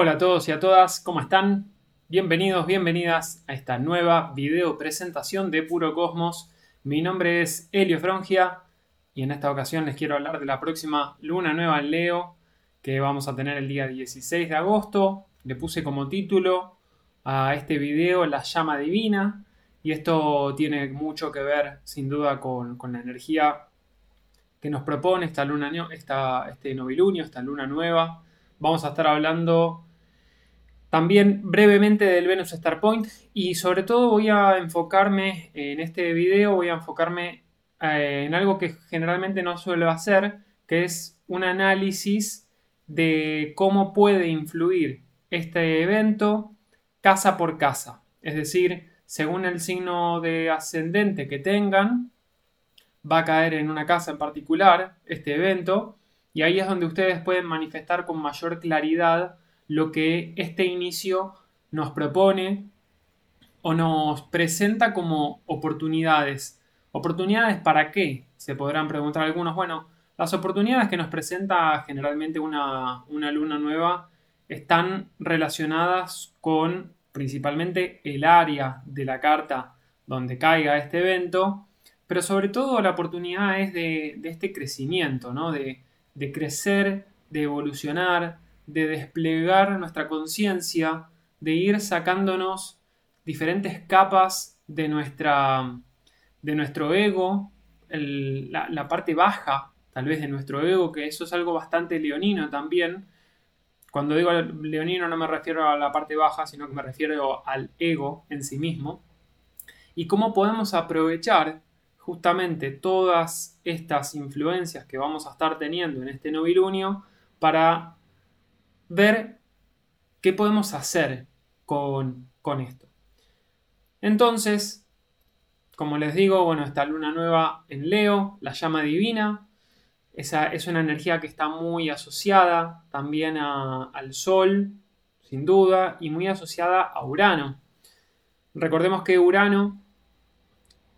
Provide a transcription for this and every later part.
Hola a todos y a todas, ¿cómo están? Bienvenidos, bienvenidas a esta nueva video presentación de Puro Cosmos. Mi nombre es Helio Frongia y en esta ocasión les quiero hablar de la próxima luna nueva en Leo que vamos a tener el día 16 de agosto. Le puse como título a este video La llama divina y esto tiene mucho que ver sin duda con, la energía que nos propone esta luna, esta, este novilunio, esta luna nueva. Vamos a estar hablando también brevemente del Venus Star Point y sobre todo voy a enfocarme en este video, voy a enfocarme eh, en algo que generalmente no suelo hacer, que es un análisis de cómo puede influir este evento casa por casa. Es decir, según el signo de ascendente que tengan, va a caer en una casa en particular este evento y ahí es donde ustedes pueden manifestar con mayor claridad lo que este inicio nos propone o nos presenta como oportunidades. ¿Oportunidades para qué? Se podrán preguntar algunos. Bueno, las oportunidades que nos presenta generalmente una, luna nueva están relacionadas con principalmente el área de la carta donde caiga este evento, pero sobre todo la oportunidad es de, este crecimiento, ¿no? de, de crecer, de evolucionar, de desplegar nuestra conciencia, de ir sacándonos diferentes capas de, nuestra, de nuestro ego, la, parte baja tal vez de nuestro ego, que eso es algo bastante leonino también. Cuando digo leonino no me refiero a la parte baja, sino que me refiero al ego en sí mismo. Y cómo podemos aprovechar justamente todas estas influencias que vamos a estar teniendo en este novilunio para ver qué podemos hacer con, esto. Entonces, como les digo, bueno, esta luna nueva en Leo, la llama divina, esa es una energía que está muy asociada también al Sol, sin duda, y muy asociada a Urano. Recordemos que Urano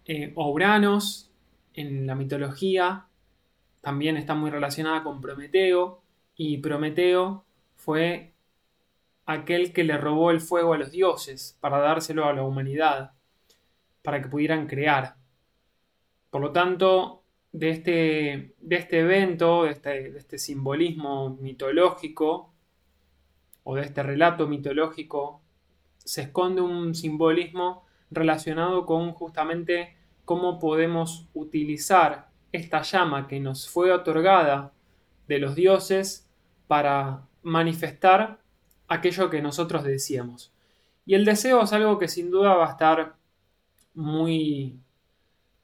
eh, o Uranos en la mitología también está muy relacionada con Prometeo, y Prometeo fue aquel que le robó el fuego a los dioses para dárselo a la humanidad, para que pudieran crear. Por lo tanto, de este, de este evento, de este, de este simbolismo mitológico, o de este relato mitológico, se esconde un simbolismo relacionado con justamente cómo podemos utilizar esta llama que nos fue otorgada de los dioses para manifestar aquello que nosotros decíamos. Y el deseo es algo que sin duda va a estar muy,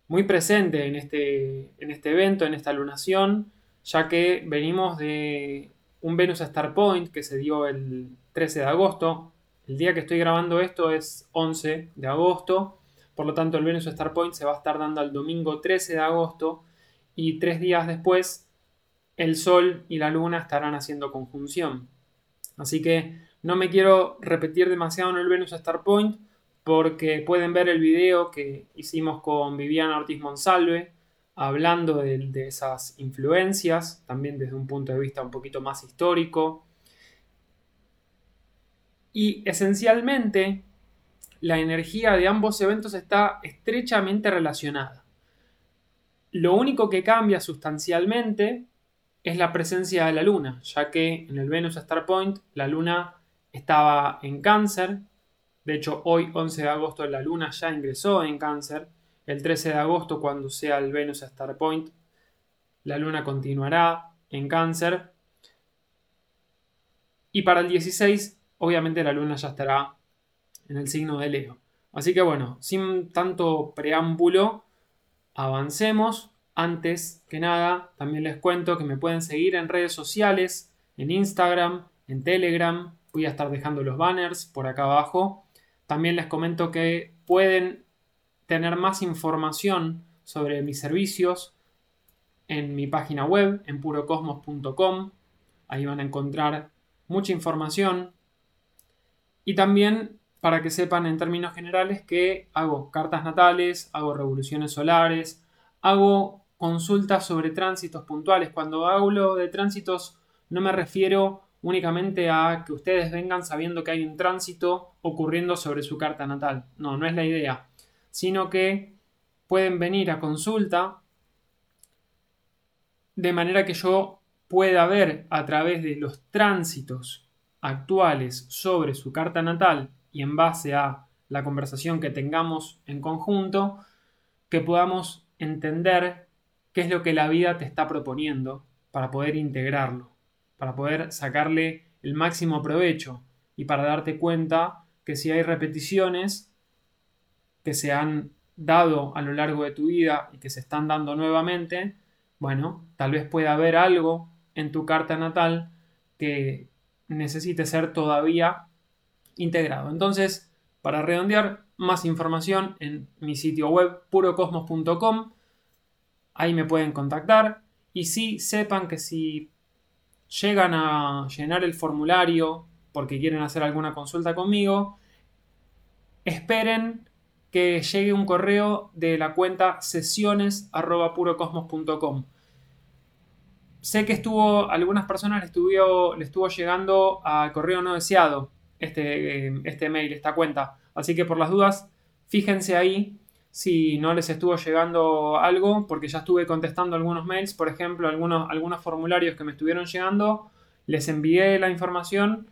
muy presente en este, en este evento, en esta lunación, ya que venimos de un Venus Star Point que se dio el 13 de agosto. El día que estoy grabando esto es 11 de agosto, por lo tanto el Venus Star Point se va a estar dando el domingo 13 de agosto y tres días después el Sol y la Luna estarán haciendo conjunción. Así que no me quiero repetir demasiado en el Venus Star Point porque pueden ver el video que hicimos con Viviana Ortiz Monsalve hablando de, de esas influencias, también desde un punto de vista un poquito más histórico. Y esencialmente la energía de ambos eventos está estrechamente relacionada. Lo único que cambia sustancialmente es la presencia de la Luna, ya que en el Venus Star Point la Luna estaba en cáncer, de hecho hoy 11 de agosto la Luna ya ingresó en cáncer, el 13 de agosto cuando sea el Venus Star Point la Luna continuará en cáncer. Y para el 16 obviamente la Luna ya estará en el signo de Leo. Así que bueno, sin tanto preámbulo, avancemos antes que nada, también les cuento que me pueden seguir en redes sociales, en Instagram, en Telegram. Voy a estar dejando los banners por acá abajo. También les comento que pueden tener más información sobre mis servicios en mi página web, en purocosmos.com. Ahí van a encontrar mucha información. Y también para que sepan en términos generales que hago cartas natales, hago revoluciones solares, hago consultas sobre tránsitos puntuales. Cuando hablo de tránsitos no me refiero únicamente a que ustedes vengan sabiendo que hay un tránsito ocurriendo sobre su carta natal. No, no es la idea, sino que pueden venir a consulta de manera que yo pueda ver a través de los tránsitos actuales sobre su carta natal y en base a la conversación que tengamos en conjunto, que podamos entender qué es lo que la vida te está proponiendo para poder integrarlo, para poder sacarle el máximo provecho y para darte cuenta que si hay repeticiones que se han dado a lo largo de tu vida y que se están dando nuevamente, bueno, tal vez pueda haber algo en tu carta natal que necesite ser todavía integrado. Entonces, para redondear, más información en mi sitio web purocosmos.com. Ahí me pueden contactar. Y sí, sepan que si llegan a llenar el formulario porque quieren hacer alguna consulta conmigo, esperen que llegue un correo de la cuenta sesiones.purocosmos.com. Sé que estuvo, algunas personas le estuvo, le estuvo llegando al correo no deseado este, este mail, esta cuenta. Así que por las dudas, fíjense ahí si no les estuvo llegando algo, porque ya estuve contestando algunos mails, por ejemplo, algunos, algunos formularios que me estuvieron llegando, les envié la información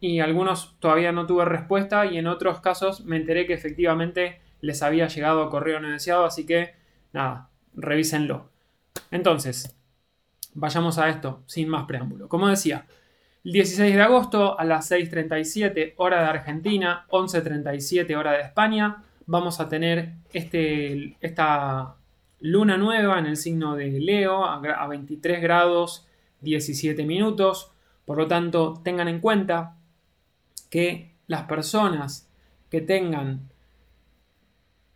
y algunos todavía no tuve respuesta y en otros casos me enteré que efectivamente les había llegado correo no deseado, así que nada, revísenlo. Entonces, vayamos a esto sin más preámbulo. Como decía, el 16 de agosto a las 6.37 hora de Argentina, 11.37 hora de España, vamos a tener este, esta luna nueva en el signo de Leo a 23 grados 17 minutos. Por lo tanto, tengan en cuenta que las personas que tengan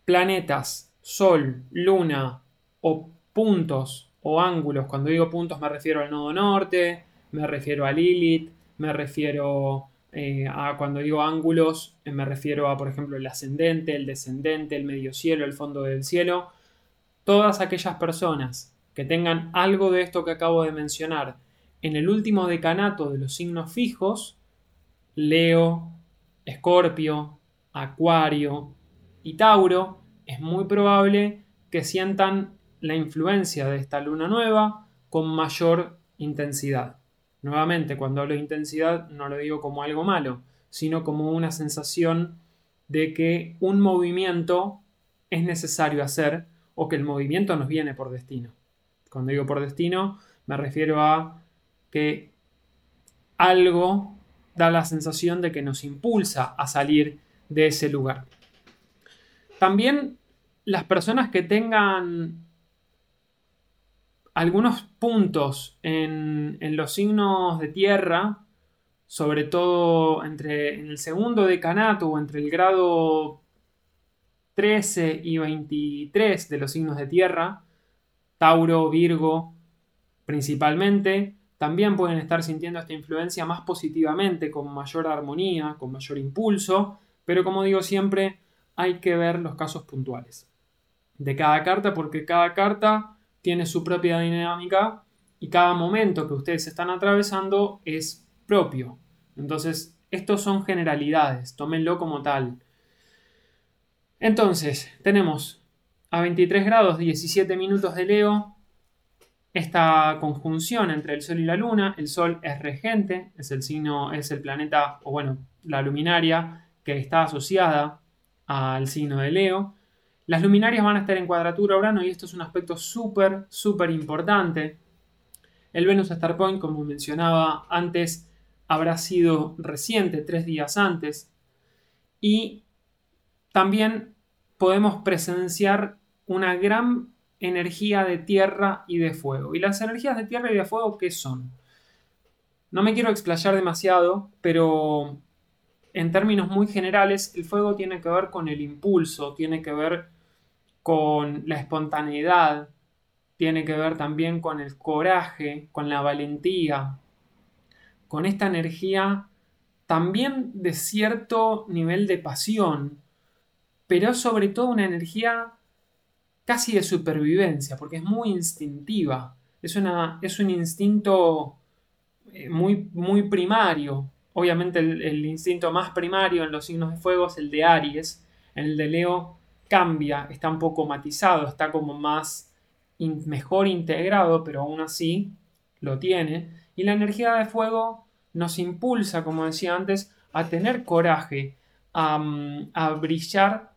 planetas, sol, luna o puntos o ángulos, cuando digo puntos me refiero al nodo norte, me refiero a Lilith, me refiero eh, a cuando digo ángulos, eh, me refiero a, por ejemplo, el ascendente, el descendente, el medio cielo, el fondo del cielo. Todas aquellas personas que tengan algo de esto que acabo de mencionar en el último decanato de los signos fijos, Leo, Escorpio, Acuario y Tauro, es muy probable que sientan la influencia de esta luna nueva con mayor intensidad. Nuevamente, cuando hablo de intensidad no lo digo como algo malo, sino como una sensación de que un movimiento es necesario hacer o que el movimiento nos viene por destino. Cuando digo por destino, me refiero a que algo da la sensación de que nos impulsa a salir de ese lugar. También las personas que tengan algunos puntos en, los signos de tierra, sobre todo entre en el segundo decanato o entre el grado 13 y 23 de los signos de tierra, Tauro, Virgo principalmente, también pueden estar sintiendo esta influencia más positivamente, con mayor armonía, con mayor impulso, pero como digo siempre, hay que ver los casos puntuales de cada carta porque cada carta tiene su propia dinámica y cada momento que ustedes están atravesando es propio. Entonces, estos son generalidades, tómenlo como tal. Entonces, tenemos a 23 grados 17 minutos de Leo esta conjunción entre el Sol y la Luna. El Sol es regente, es el signo, es el planeta, o bueno, la luminaria que está asociada al signo de Leo. Las luminarias van a estar en cuadratura Urano y esto es un aspecto súper, súper importante. El Venus Star Point, como mencionaba antes, habrá sido reciente, tres días antes. Y también podemos presenciar una gran energía de tierra y de fuego. ¿Y las energías de tierra y de fuego qué son? No me quiero explayar demasiado, pero en términos muy generales, el fuego tiene que ver con el impulso, tiene que ver con la espontaneidad, tiene que ver también con el coraje, con la valentía, con esta energía también de cierto nivel de pasión, pero sobre todo una energía casi de supervivencia, porque es muy instintiva, es, una, es un instinto eh, muy, muy primario. Obviamente el, instinto más primario en los signos de fuego es el de Aries. En el de Leo cambia, está un poco matizado, está como más mejor integrado, pero aún así lo tiene. Y la energía de fuego nos impulsa, como decía antes, a tener coraje, a, mm, a brillar,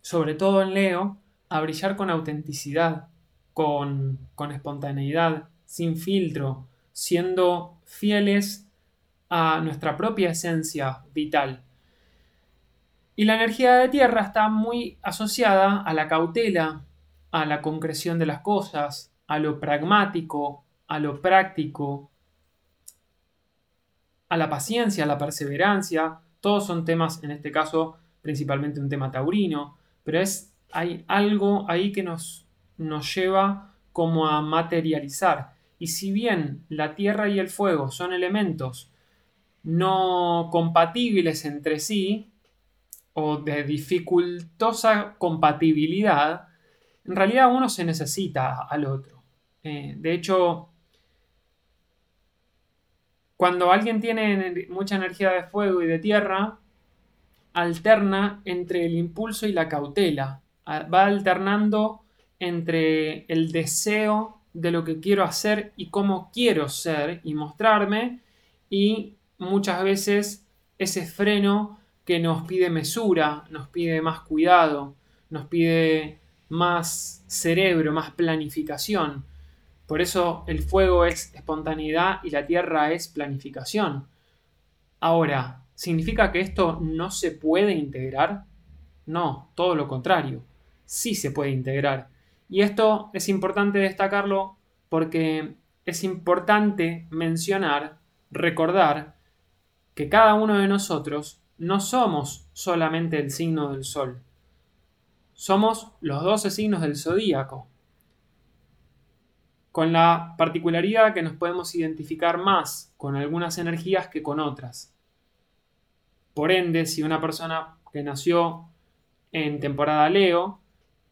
sobre todo en Leo, a brillar con autenticidad, con, con espontaneidad, sin filtro, siendo fieles a nuestra propia esencia vital. Y la energía de tierra está muy asociada a la cautela, a la concreción de las cosas, a lo pragmático, a lo práctico, a la paciencia, a la perseverancia. Todos son temas, en este caso, principalmente un tema taurino, pero es, hay algo ahí que nos, nos lleva como a materializar. Y si bien la tierra y el fuego son elementos no compatibles entre sí, o de dificultosa compatibilidad, en realidad uno se necesita al otro. Eh, de hecho, cuando alguien tiene mucha energía de fuego y de tierra, alterna entre el impulso y la cautela. Va alternando entre el deseo de lo que quiero hacer y cómo quiero ser y mostrarme y muchas veces ese freno que nos pide mesura, nos pide más cuidado, nos pide más cerebro, más planificación. Por eso el fuego es espontaneidad y la tierra es planificación. Ahora, ¿significa que esto no se puede integrar? No, todo lo contrario. Sí se puede integrar. Y esto es importante destacarlo porque es importante mencionar, recordar, que cada uno de nosotros no somos solamente el signo del Sol. Somos los 12 signos del zodíaco, con la particularidad que nos podemos identificar más con algunas energías que con otras. Por ende, si una persona que nació en temporada Leo,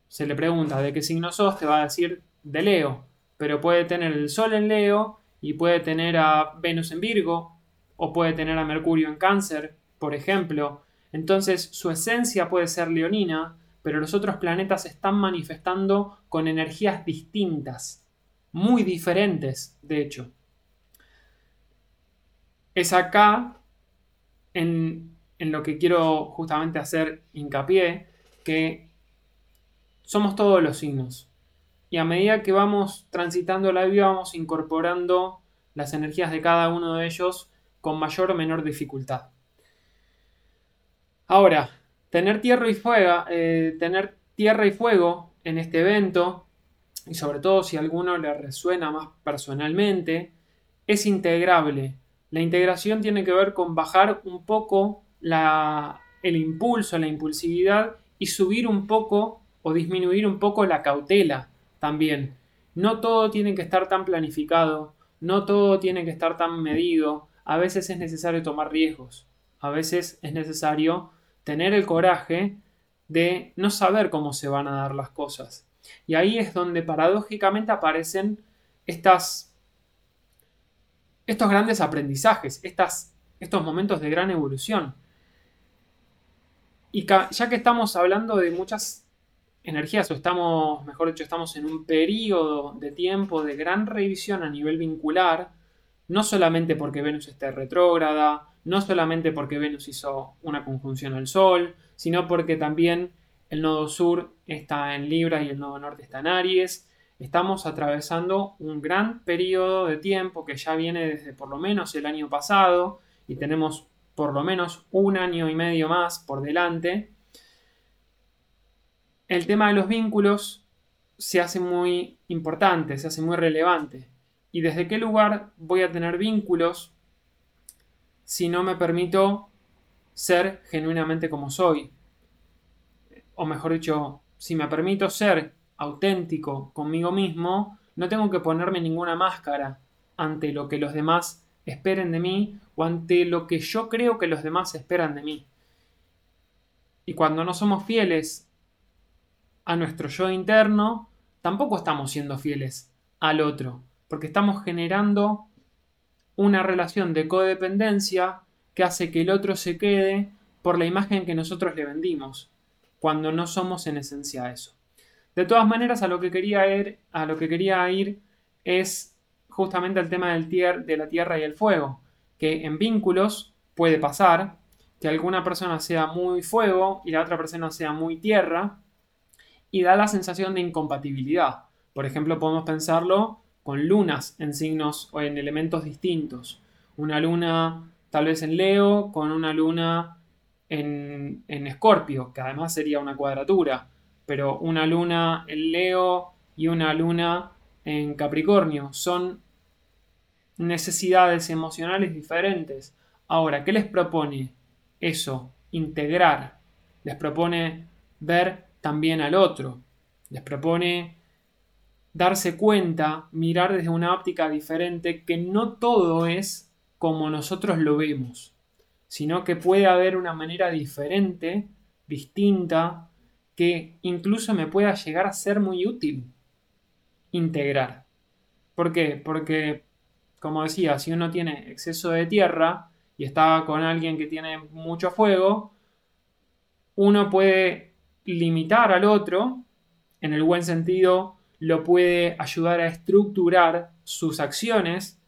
se le pregunta de qué signo sos, te va a decir de Leo, pero puede tener el Sol en Leo y puede tener a Venus en Virgo, o puede tener a Mercurio en Cáncer, por ejemplo. Entonces su esencia puede ser leonina, pero los otros planetas están manifestando con energías distintas, muy diferentes, de hecho. Es acá, en, en lo que quiero justamente hacer hincapié, que somos todos los signos. Y a medida que vamos transitando la vida, vamos incorporando las energías de cada uno de ellos con mayor o menor dificultad. Ahora, tener tierra y fuego, eh, tener tierra y fuego en este evento, y sobre todo si a alguno le resuena más personalmente, es integrable. La integración tiene que ver con bajar un poco el impulso, la impulsividad y subir un poco o disminuir un poco la cautela también. No todo tiene que estar tan planificado, no todo tiene que estar tan medido. A veces es necesario tomar riesgos, a veces es necesario tener el coraje de no saber cómo se van a dar las cosas. Y ahí es donde paradójicamente aparecen estas, estos grandes aprendizajes, estas, estos momentos de gran evolución. Y ya que estamos hablando de muchas energías, o estamos, mejor dicho, estamos en un periodo de tiempo de gran revisión a nivel vincular, no solamente porque Venus esté retrógrada, no solamente porque Venus hizo una conjunción al Sol, sino porque también el nodo sur está en Libra y el nodo norte está en Aries. Estamos atravesando un gran periodo de tiempo que ya viene desde por lo menos el año pasado y tenemos por lo menos un año y medio más por delante. El tema de los vínculos se hace muy importante, se hace muy relevante. ¿Y desde qué lugar voy a tener vínculos si no me permito ser genuinamente como soy. O mejor dicho, si me permito ser auténtico conmigo mismo, no tengo que ponerme ninguna máscara ante lo que los demás esperen de mí o ante lo que yo creo que los demás esperan de mí. Y cuando no somos fieles a nuestro yo interno, tampoco estamos siendo fieles al otro, porque estamos generando una relación de codependencia que hace que el otro se quede por la imagen que nosotros le vendimos, cuando no somos en esencia eso. De todas maneras, a lo que quería ir, a lo que quería ir es justamente el tema del de la tierra y el fuego, que en vínculos puede pasar que alguna persona sea muy fuego y la otra persona sea muy tierra y da la sensación de incompatibilidad. Por ejemplo, podemos pensarlo con lunas en signos o en elementos distintos. Una luna tal vez en Leo con una luna en, en Escorpio, que además sería una cuadratura, pero una luna en Leo y una luna en Capricornio son necesidades emocionales diferentes. Ahora, ¿qué les propone eso? Integrar. Les propone ver también al otro. Les propone darse cuenta, mirar desde una óptica diferente, que no todo es como nosotros lo vemos, sino que puede haber una manera diferente, distinta, que incluso me pueda llegar a ser muy útil integrar. ¿Por qué? Porque como decía, si uno tiene exceso de tierra y está con alguien que tiene mucho fuego, uno puede limitar al otro, en el buen sentido, lo puede ayudar a estructurar sus acciones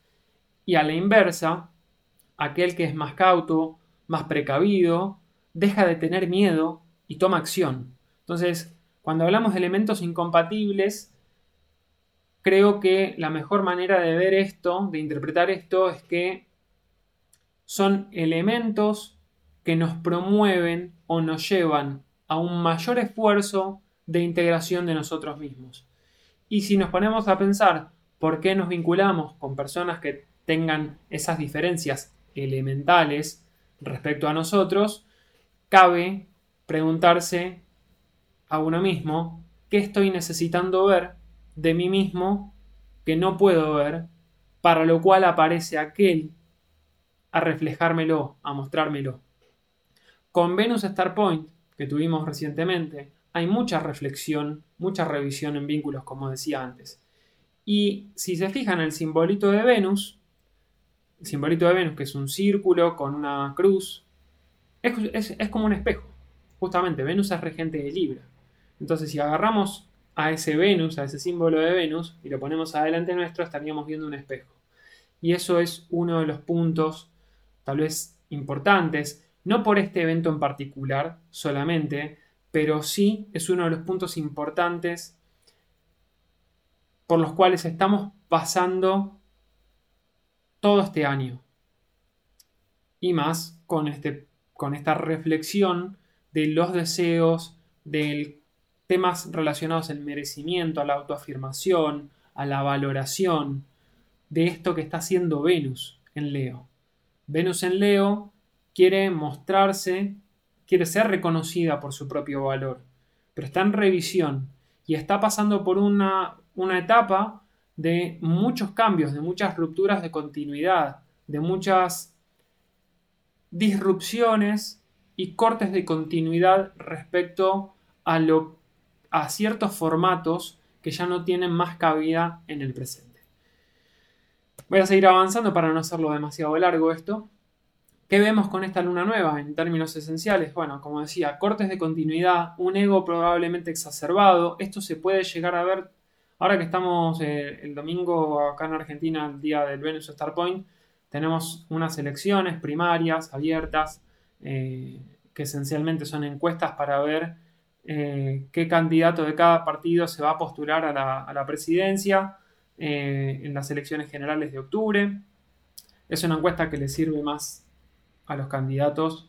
y a la inversa, aquel que es más cauto, más precavido, deja de tener miedo y toma acción. Entonces, cuando hablamos de elementos incompatibles, creo que la mejor manera de ver esto, de interpretar esto, es que son elementos que nos promueven o nos llevan a un mayor esfuerzo de integración de nosotros mismos. Y si nos ponemos a pensar por qué nos vinculamos con personas que tengan esas diferencias elementales respecto a nosotros, cabe preguntarse a uno mismo qué estoy necesitando ver de mí mismo que no puedo ver, para lo cual aparece aquel a reflejármelo, a mostrármelo. Con Venus Star Point, que tuvimos recientemente, hay mucha reflexión, mucha revisión en vínculos, como decía antes. Y si se fijan el simbolito de Venus, el simbolito de Venus, que es un círculo con una cruz, es, es como un espejo. Justamente, Venus es regente de Libra. Entonces, si agarramos a ese Venus, a ese símbolo de Venus, y lo ponemos adelante nuestro, estaríamos viendo un espejo. Y eso es uno de los puntos tal vez importantes, no por este evento en particular solamente, pero sí es uno de los puntos importantes por los cuales estamos pasando todo este año. Y más con, este, con esta reflexión de los deseos, del temas relacionados al merecimiento, a la autoafirmación, a la valoración de esto que está haciendo Venus en Leo. Venus en Leo quiere mostrarse, quiere ser reconocida por su propio valor, pero está en revisión y está pasando por una, una etapa de muchos cambios, de muchas rupturas de continuidad, de muchas disrupciones y cortes de continuidad respecto a lo a ciertos formatos que ya no tienen más cabida en el presente. Voy a seguir avanzando para no hacerlo demasiado largo esto. ¿Qué vemos con esta luna nueva en términos esenciales? Bueno, como decía, cortes de continuidad, un ego probablemente exacerbado. Esto se puede llegar a ver ahora que estamos eh, el domingo acá en Argentina, el día del Venus Star Point. Tenemos unas elecciones primarias abiertas eh, que esencialmente son encuestas para ver eh, qué candidato de cada partido se va a postular a la, presidencia eh, en las elecciones generales de octubre. Es una encuesta que le sirve más a los candidatos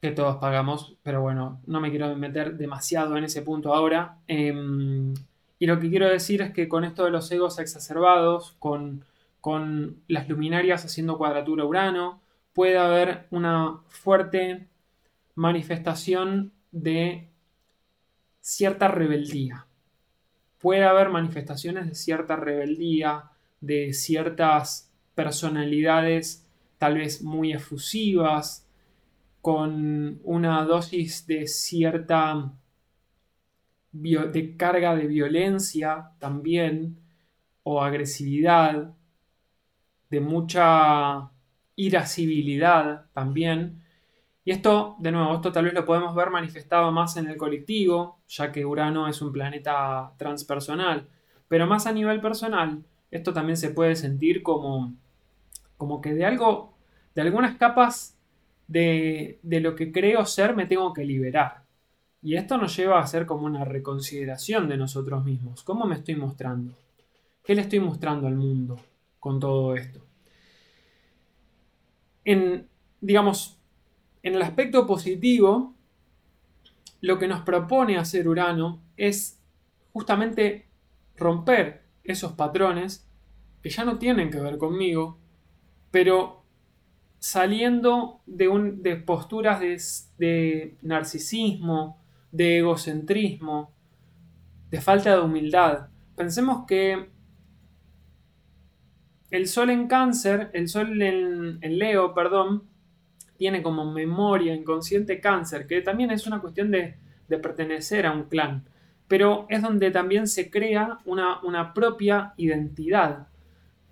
que todos pagamos, pero bueno, no me quiero meter demasiado en ese punto ahora. Em, y lo que quiero decir es que con esto de los egos exacerbados, con, con las luminarias haciendo cuadratura Urano, puede haber una fuerte manifestación de cierta rebeldía. Puede haber manifestaciones de cierta rebeldía, de ciertas personalidades tal vez muy efusivas, con una dosis de cierta de carga de violencia también, o agresividad, de mucha irascibilidad también. Y esto, de nuevo, esto tal vez lo podemos ver manifestado más en el colectivo, ya que Urano es un planeta transpersonal. Pero más a nivel personal, esto también se puede sentir como, como que de algo, de algunas capas de, de lo que creo ser me tengo que liberar. Y esto nos lleva a hacer como una reconsideración de nosotros mismos. ¿Cómo me estoy mostrando? ¿Qué le estoy mostrando al mundo con todo esto? En, digamos, en el aspecto positivo, lo que nos propone hacer Urano es justamente romper esos patrones que ya no tienen que ver conmigo, pero saliendo de, posturas de, de narcisismo, de egocentrismo, de falta de humildad. Pensemos que el sol en cáncer, el sol en, Leo, perdón, tiene como memoria inconsciente cáncer, que también es una cuestión de, pertenecer a un clan, pero es donde también se crea una, una propia identidad.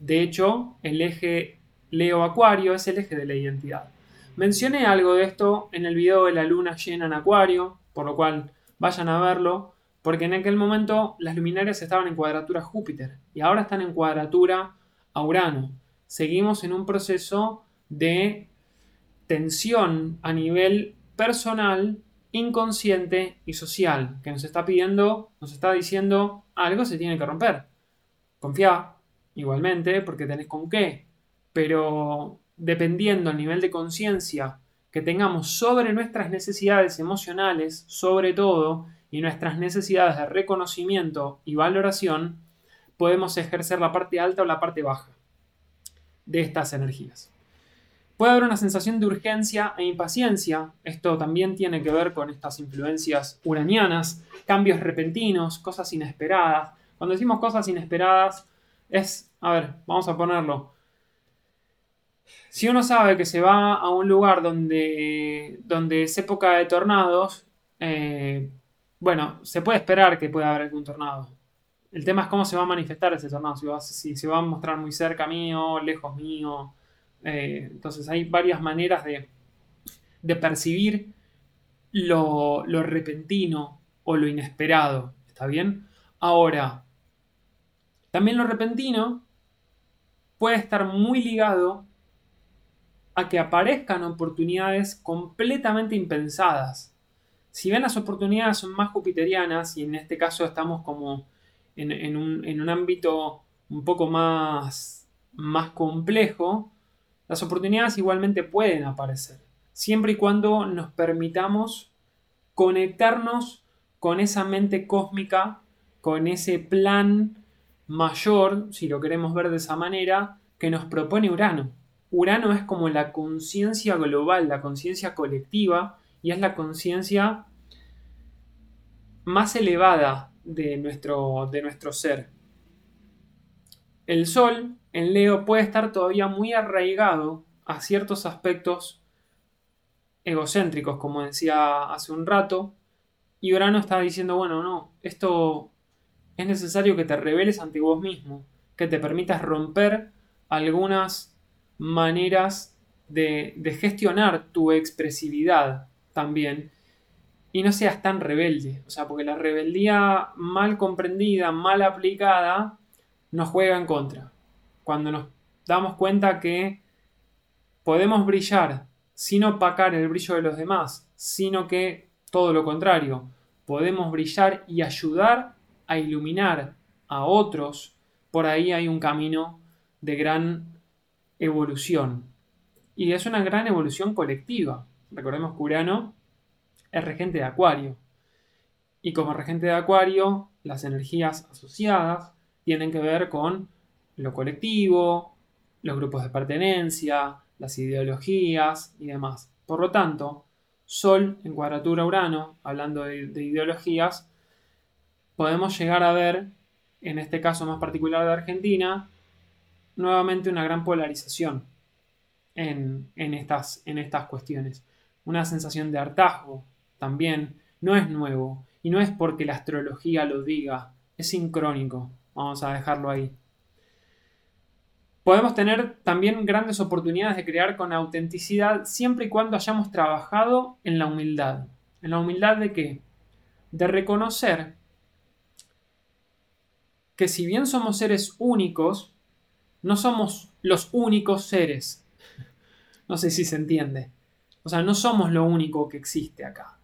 De hecho, el eje Leo-Acuario es el eje de la identidad. Mencioné algo de esto en el video de la luna llena en Acuario, por lo cual vayan a verlo, porque en aquel momento las luminarias estaban en cuadratura Júpiter y ahora están en cuadratura a Urano. Seguimos en un proceso de tensión a nivel personal, inconsciente y social, que nos está pidiendo, nos está diciendo algo se tiene que romper. Confía, igualmente, porque tenés con qué, pero dependiendo del nivel de conciencia que tengamos sobre nuestras necesidades emocionales, sobre todo, y nuestras necesidades de reconocimiento y valoración, podemos ejercer la parte alta o la parte baja de estas energías. Puede haber una sensación de urgencia e impaciencia. Esto también tiene que ver con estas influencias uranianas, cambios repentinos, cosas inesperadas. Cuando decimos cosas inesperadas, es, a ver, vamos a ponerlo. Si uno sabe que se va a un lugar donde, donde es época de tornados, eh, bueno, se puede esperar que pueda haber algún tornado. El tema es cómo se va a manifestar ese tornado, si, se va a mostrar muy cerca mío, lejos mío. Eh, entonces hay varias maneras de, percibir lo, lo repentino o lo inesperado. ¿Está bien? Ahora, también lo repentino puede estar muy ligado a que aparezcan oportunidades completamente impensadas. Si bien las oportunidades son más jupiterianas, y en este caso estamos como en, un, ámbito un poco más, más complejo, las oportunidades igualmente pueden aparecer, siempre y cuando nos permitamos conectarnos con esa mente cósmica, con ese plan mayor, si lo queremos ver de esa manera, que nos propone Urano. Urano es como la conciencia global, la conciencia colectiva, y es la conciencia más elevada de nuestro, de nuestro ser. El Sol en Leo puede estar todavía muy arraigado a ciertos aspectos egocéntricos, como decía hace un rato, y Urano está diciendo, bueno, no, esto es necesario que te reveles ante vos mismo, que te permitas romper algunas maneras de, gestionar tu expresividad también y no seas tan rebelde. O sea, porque la rebeldía mal comprendida, mal aplicada, nos juega en contra. Cuando nos damos cuenta que podemos brillar sin opacar el brillo de los demás, sino que todo lo contrario, podemos brillar y ayudar a iluminar a otros, por ahí hay un camino de gran evolución. Y es una gran evolución colectiva. Recordemos que Urano es regente de Acuario. Y como regente de Acuario, las energías asociadas tienen que ver con lo colectivo, los grupos de pertenencia, las ideologías y demás. Por lo tanto, Sol en cuadratura Urano, hablando de, de ideologías, podemos llegar a ver, en este caso más particular de Argentina, nuevamente una gran polarización en, estas, en estas cuestiones. Una sensación de hartazgo también no es nuevo y no es porque la astrología lo diga, es sincrónico. Vamos a dejarlo ahí. Podemos tener también grandes oportunidades de crear con autenticidad siempre y cuando hayamos trabajado en la humildad. ¿En la humildad de qué? De reconocer que si bien somos seres únicos, no somos los únicos seres. No sé si se entiende. O sea, no somos lo único que existe acá.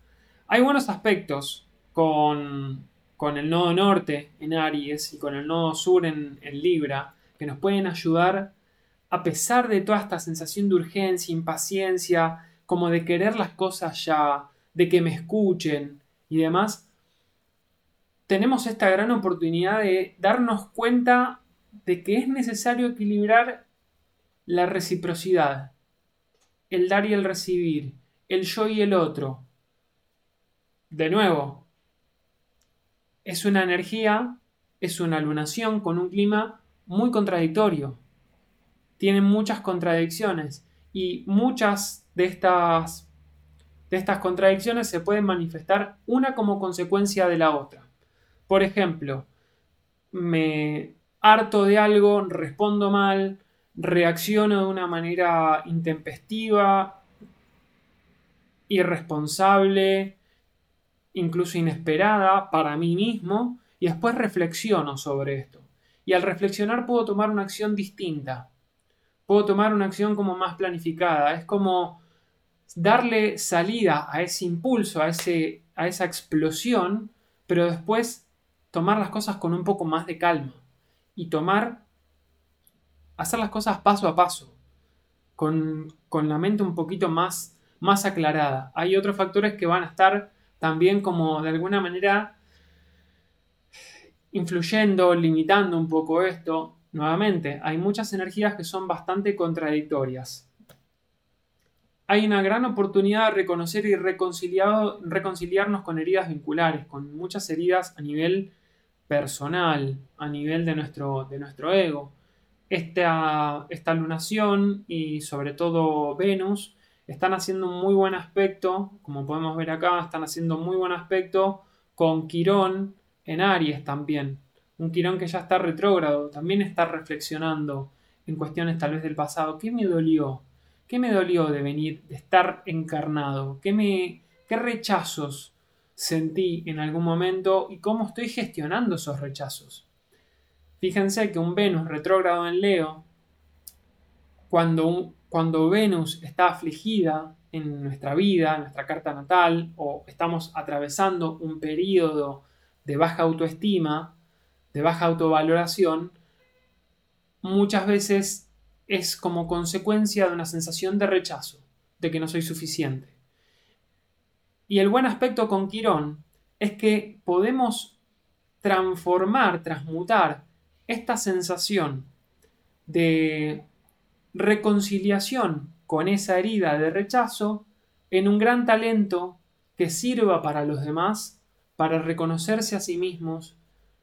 Hay buenos aspectos con, el nodo norte en Aries y con el nodo sur en, en Libra que nos pueden ayudar a pesar de toda esta sensación de urgencia, impaciencia, como de querer las cosas ya, de que me escuchen y demás, tenemos esta gran oportunidad de darnos cuenta de que es necesario equilibrar la reciprocidad, el dar y el recibir, el yo y el otro. De nuevo, es una energía, es una lunación con un clima muy contradictorio. Tienen muchas contradicciones y muchas de estas, de estas contradicciones se pueden manifestar una como consecuencia de la otra. Por ejemplo, me harto de algo, respondo mal, reacciono de una manera intempestiva, irresponsable, incluso inesperada para mí mismo, y después reflexiono sobre esto. Y al reflexionar puedo tomar una acción distinta. Puedo tomar una acción como más planificada. Es como darle salida a ese impulso, a, ese, a esa explosión, pero después tomar las cosas con un poco más de calma. Y tomar, hacer las cosas paso a paso, con, con la mente un poquito más, más aclarada. Hay otros factores que van a estar también como de alguna manera influyendo, limitando un poco esto. Nuevamente, hay muchas energías que son bastante contradictorias. Hay una gran oportunidad de reconocer y reconciliarnos con heridas vinculares, con muchas heridas a nivel personal, a nivel de nuestro, de nuestro ego. Esta, esta lunación y sobre todo Venus están haciendo un muy buen aspecto, como podemos ver acá, están haciendo muy buen aspecto con Quirón, en Aries también. Un Quirón que ya está retrógrado, también está reflexionando en cuestiones tal vez del pasado. ¿Qué me dolió? ¿Qué me dolió de venir, de estar encarnado? ¿Qué, me, qué rechazos sentí en algún momento y cómo estoy gestionando esos rechazos? Fíjense que un Venus retrógrado en Leo, cuando, cuando Venus está afligida en nuestra vida, en nuestra carta natal, o estamos atravesando un periodo de baja autoestima, de baja autovaloración, muchas veces es como consecuencia de una sensación de rechazo, de que no soy suficiente. Y el buen aspecto con Quirón es que podemos transformar, transmutar esta sensación de reconciliación con esa herida de rechazo en un gran talento que sirva para los demás para reconocerse a sí mismos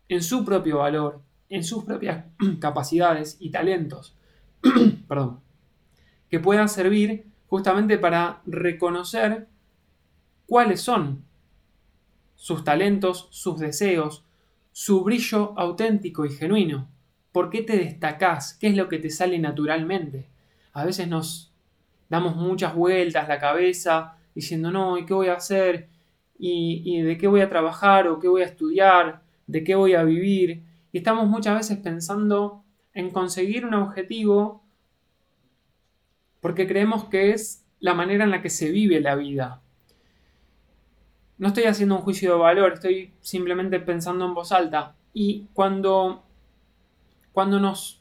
en su propio valor, en sus propias capacidades y talentos, perdón, que puedan servir justamente para reconocer cuáles son sus talentos, sus deseos, su brillo auténtico y genuino. ¿Por qué te destacás? ¿Qué es lo que te sale naturalmente? A veces nos damos muchas vueltas la cabeza diciendo, no, ¿y qué voy a hacer? y, de qué voy a trabajar o qué voy a estudiar, de qué voy a vivir. Y estamos muchas veces pensando en conseguir un objetivo porque creemos que es la manera en la que se vive la vida. No estoy haciendo un juicio de valor, estoy simplemente pensando en voz alta. Y cuando, cuando nos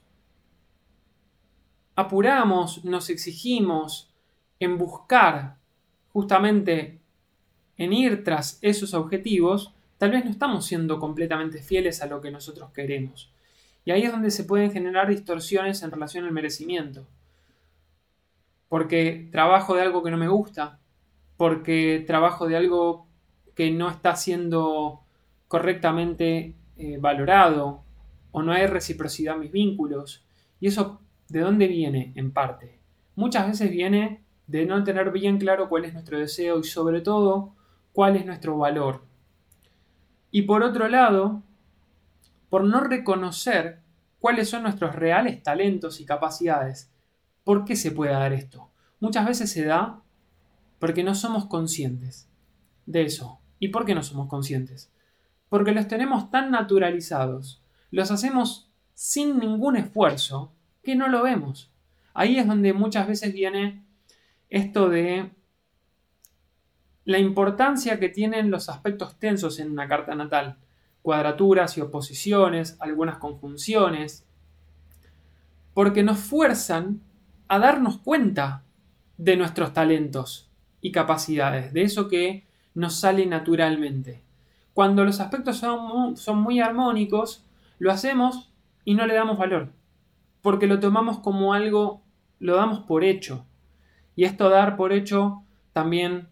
apuramos, nos exigimos en buscar justamente en ir tras esos objetivos, tal vez no estamos siendo completamente fieles a lo que nosotros queremos. Y ahí es donde se pueden generar distorsiones en relación al merecimiento. Porque trabajo de algo que no me gusta, porque trabajo de algo que no está siendo correctamente eh, valorado, o no hay reciprocidad en mis vínculos. ¿Y eso de dónde viene en parte? Muchas veces viene de no tener bien claro cuál es nuestro deseo y sobre todo cuál es nuestro valor. Y por otro lado, por no reconocer cuáles son nuestros reales talentos y capacidades. ¿Por qué se puede dar esto? Muchas veces se da porque no somos conscientes de eso. ¿Y por qué no somos conscientes? Porque los tenemos tan naturalizados, los hacemos sin ningún esfuerzo, que no lo vemos. Ahí es donde muchas veces viene esto de la importancia que tienen los aspectos tensos en una carta natal, cuadraturas y oposiciones, algunas conjunciones, porque nos fuerzan a darnos cuenta de nuestros talentos y capacidades, de eso que nos sale naturalmente. Cuando los aspectos son son muy armónicos, lo hacemos y no le damos valor, porque lo tomamos como algo, lo damos por hecho. Y esto dar por hecho también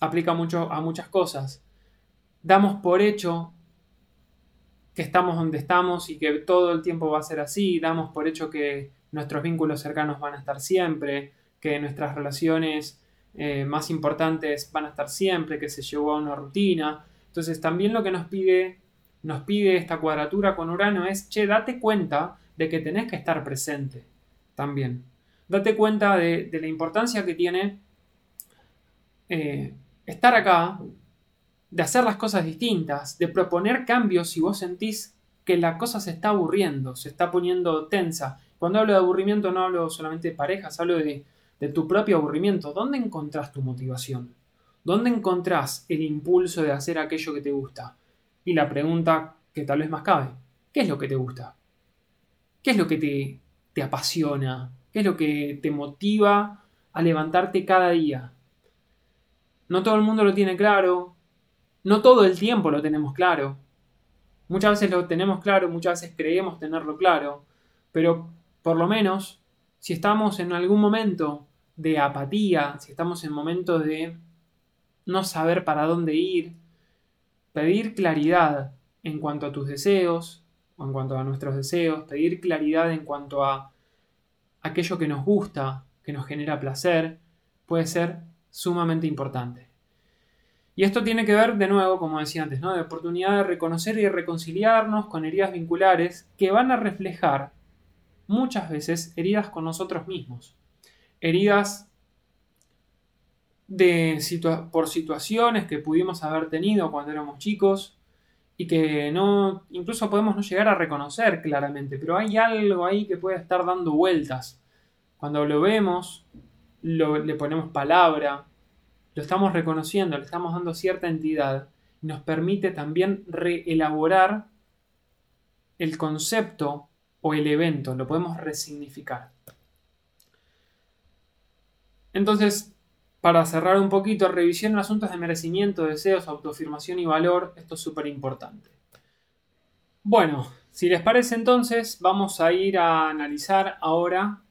aplica mucho a muchas cosas. Damos por hecho que estamos donde estamos y que todo el tiempo va a ser así, damos por hecho que nuestros vínculos cercanos van a estar siempre, que nuestras relaciones eh, más importantes van a estar siempre, que se llevó a una rutina. Entonces también lo que nos pide, nos pide esta cuadratura con Urano es, che, date cuenta de que tenés que estar presente también. Date cuenta de, la importancia que tiene eh, estar acá, de hacer las cosas distintas, de proponer cambios si vos sentís que la cosa se está aburriendo, se está poniendo tensa. Cuando hablo de aburrimiento no hablo solamente de parejas, hablo de, de tu propio aburrimiento. ¿Dónde encontrás tu motivación? ¿Dónde encontrás el impulso de hacer aquello que te gusta? Y la pregunta que tal vez más cabe, ¿qué es lo que te gusta? ¿Qué es lo que te, te apasiona? ¿Qué es lo que te motiva a levantarte cada día? No todo el mundo lo tiene claro, no todo el tiempo lo tenemos claro. Muchas veces lo tenemos claro, muchas veces creemos tenerlo claro, pero por lo menos si estamos en algún momento de apatía, si estamos en momentos de no saber para dónde ir, pedir claridad en cuanto a tus deseos o en cuanto a nuestros deseos, pedir claridad en cuanto a aquello que nos gusta, que nos genera placer, puede ser sumamente importante. Y esto tiene que ver, de nuevo, como decía antes, ¿no? de oportunidad de reconocer y reconciliarnos con heridas vinculares que van a reflejar muchas veces heridas con nosotros mismos. Heridas de por situaciones que pudimos haber tenido cuando éramos chicos y que no, incluso podemos no llegar a reconocer claramente, pero hay algo ahí que puede estar dando vueltas. Cuando lo vemos, le ponemos palabra, lo estamos reconociendo, le estamos dando cierta entidad y nos permite también reelaborar el concepto o el evento, lo podemos resignificar. Entonces, para cerrar un poquito, revisión en asuntos de merecimiento, deseos, autoafirmación y valor, esto es súper importante. Bueno, si les parece entonces, vamos a ir a analizar ahora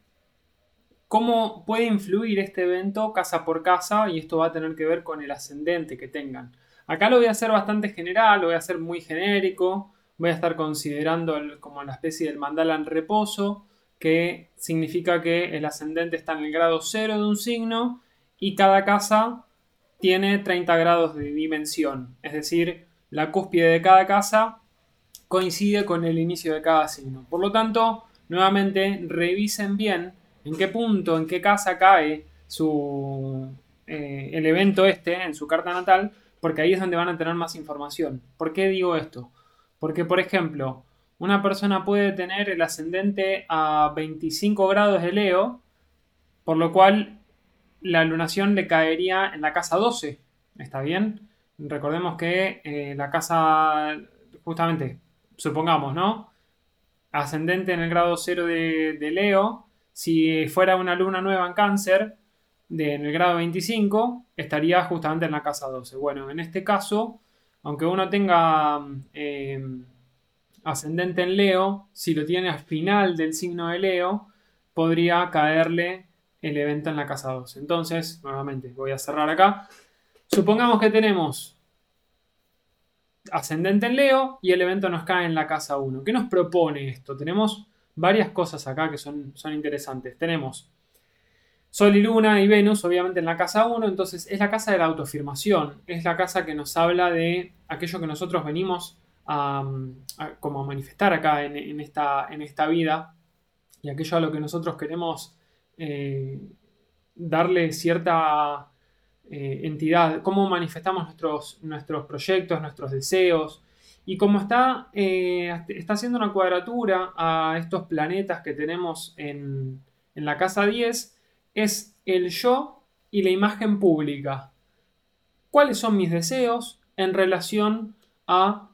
¿Cómo puede influir este evento casa por casa? Y esto va a tener que ver con el ascendente que tengan. Acá lo voy a hacer bastante general, lo voy a hacer muy genérico. Voy a estar considerando como la especie del mandala en reposo, que significa que el ascendente está en el grado cero de un signo y cada casa tiene 30 grados de dimensión. Es decir, la cúspide de cada casa coincide con el inicio de cada signo. Por lo tanto, nuevamente revisen bien en qué punto, en qué casa cae eh, el evento este en su carta natal, porque ahí es donde van a tener más información. ¿Por qué digo esto? Porque, por ejemplo, una persona puede tener el ascendente a 25 grados de Leo, por lo cual la lunación le caería en la casa 12. ¿Está bien? Recordemos que eh, la casa, justamente, supongamos, ¿no? Ascendente en el grado 0 de, Leo, si fuera una luna nueva en cáncer, de, en el grado 25, estaría justamente en la casa 12. Bueno, en este caso, aunque uno tenga eh, ascendente en Leo, si lo tiene al final del signo de Leo, podría caerle el evento en la casa 12. Entonces, nuevamente, voy a cerrar acá. Supongamos que tenemos ascendente en Leo y el evento nos cae en la casa 1. ¿Qué nos propone esto? Tenemos varias cosas acá que son interesantes. Tenemos Sol y Luna y Venus, obviamente en la casa 1, entonces es la casa de la autoafirmación, es la casa que nos habla de aquello que nosotros venimos como a manifestar acá en, esta, en esta vida. Y aquello a lo que nosotros queremos eh, darle cierta eh, entidad, cómo manifestamos nuestros, nuestros proyectos, nuestros deseos. Y como está, eh, está haciendo una cuadratura a estos planetas que tenemos en, en la casa 10, es el yo y la imagen pública. ¿Cuáles son mis deseos en relación a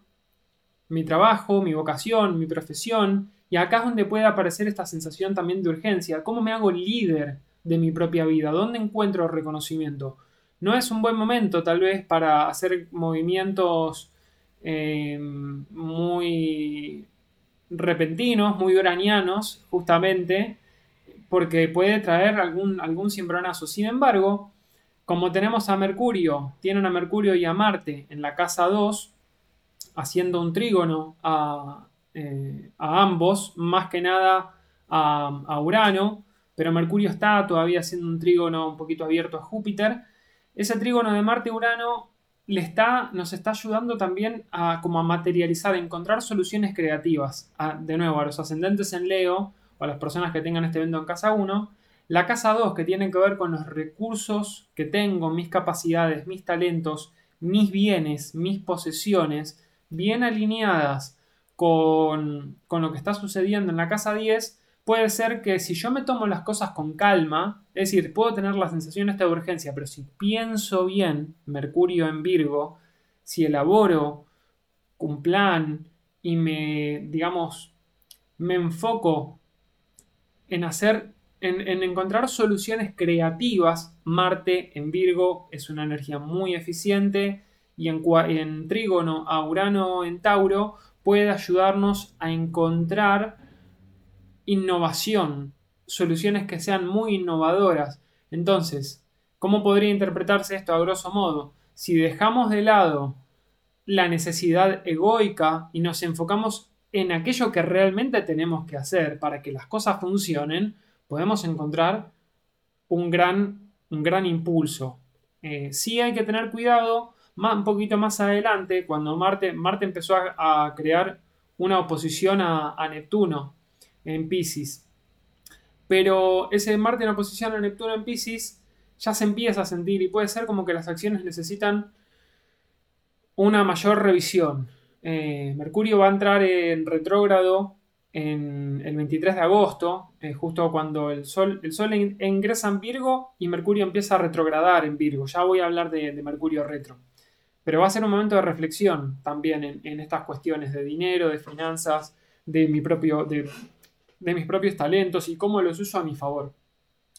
mi trabajo, mi vocación, mi profesión? Y acá es donde puede aparecer esta sensación también de urgencia. ¿Cómo me hago líder de mi propia vida? ¿Dónde encuentro reconocimiento? No es un buen momento tal vez para hacer movimientos eh, muy repentinos, muy uranianos, justamente, porque puede traer algún, algún cimbronazo. Sin embargo, como tenemos a Mercurio, tienen a Mercurio y a Marte en la casa 2, haciendo un trígono a, eh, ambos, más que nada a, Urano, pero Mercurio está todavía haciendo un trígono un poquito abierto a Júpiter. Ese trígono de Marte-Urano le está, nos está ayudando también a, como a materializar, a encontrar soluciones creativas. de nuevo, a los ascendentes en Leo a las personas que tengan este evento en casa 1. La casa 2, que tiene que ver con los recursos que tengo, mis capacidades, mis talentos, mis bienes, mis posesiones, bien alineadas con, lo que está sucediendo en la casa 10, puede ser que si yo me tomo las cosas con calma, es decir, puedo tener la sensación esta de urgencia, pero si pienso bien, Mercurio en Virgo, si elaboro un plan y me, digamos, me enfoco en hacer, en, encontrar soluciones creativas, Marte en Virgo es una energía muy eficiente y en, en trígono a Urano en Tauro puede ayudarnos a encontrar innovación, soluciones que sean muy innovadoras. Entonces, ¿cómo podría interpretarse esto a grosso modo? Si dejamos de lado la necesidad egoica y nos enfocamos en aquello que realmente tenemos que hacer para que las cosas funcionen, podemos encontrar un gran, un gran impulso. Eh, sí hay que tener cuidado un poquito más adelante, cuando Marte, Marte empezó a, crear una oposición a, Neptuno en Pisces. Pero ese Marte en oposición a Neptuno en Pisces ya se empieza a sentir y puede ser como que las acciones necesitan una mayor revisión. Eh, Mercurio va a entrar en retrógrado en el 23 de agosto, eh, justo cuando el Sol, el Sol ingresa en Virgo y Mercurio empieza a retrogradar en Virgo. Ya voy a hablar de Mercurio retro. Pero va a ser un momento de reflexión también en, estas cuestiones de dinero, de finanzas, de, mi propio, de, mis propios talentos y cómo los uso a mi favor,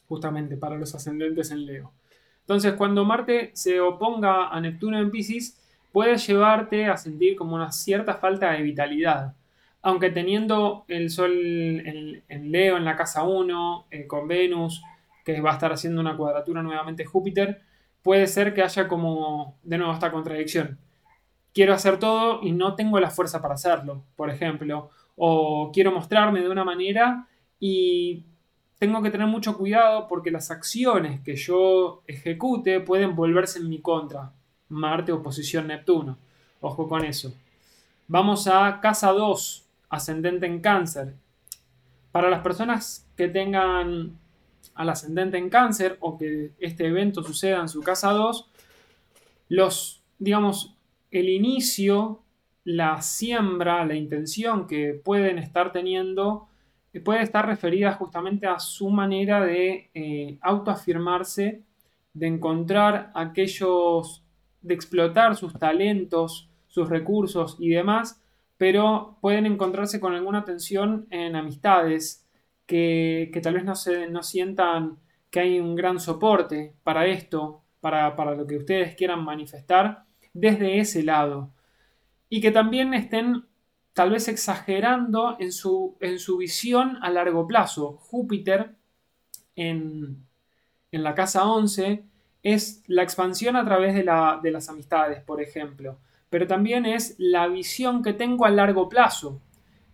justamente para los ascendentes en Leo. Entonces, cuando Marte se oponga a Neptuno en Pisces, puede llevarte a sentir como una cierta falta de vitalidad. Aunque teniendo el Sol en, Leo en la casa 1, eh, con Venus, que va a estar haciendo una cuadratura nuevamente Júpiter, puede ser que haya como, de nuevo, esta contradicción. Quiero hacer todo y no tengo la fuerza para hacerlo, por ejemplo. O quiero mostrarme de una manera y tengo que tener mucho cuidado porque las acciones que yo ejecute pueden volverse en mi contra. Marte oposición Neptuno. Ojo con eso. Vamos a casa 2, ascendente en cáncer. Para las personas que tengan al ascendente en cáncer o que este evento suceda en su casa 2, los, digamos, el inicio, la siembra, la intención que pueden estar teniendo, eh, puede estar referida justamente a su manera de eh, autoafirmarse, de encontrar aquellos, de explotar sus talentos, sus recursos y demás, pero pueden encontrarse con alguna tensión en amistades, que, tal vez no, se, no sientan que hay un gran soporte para esto, para, lo que ustedes quieran manifestar desde ese lado. Y que también estén tal vez exagerando en su, en su visión a largo plazo. Júpiter en, la casa 11 es la expansión a través de, de las amistades, por ejemplo, pero también es la visión que tengo a largo plazo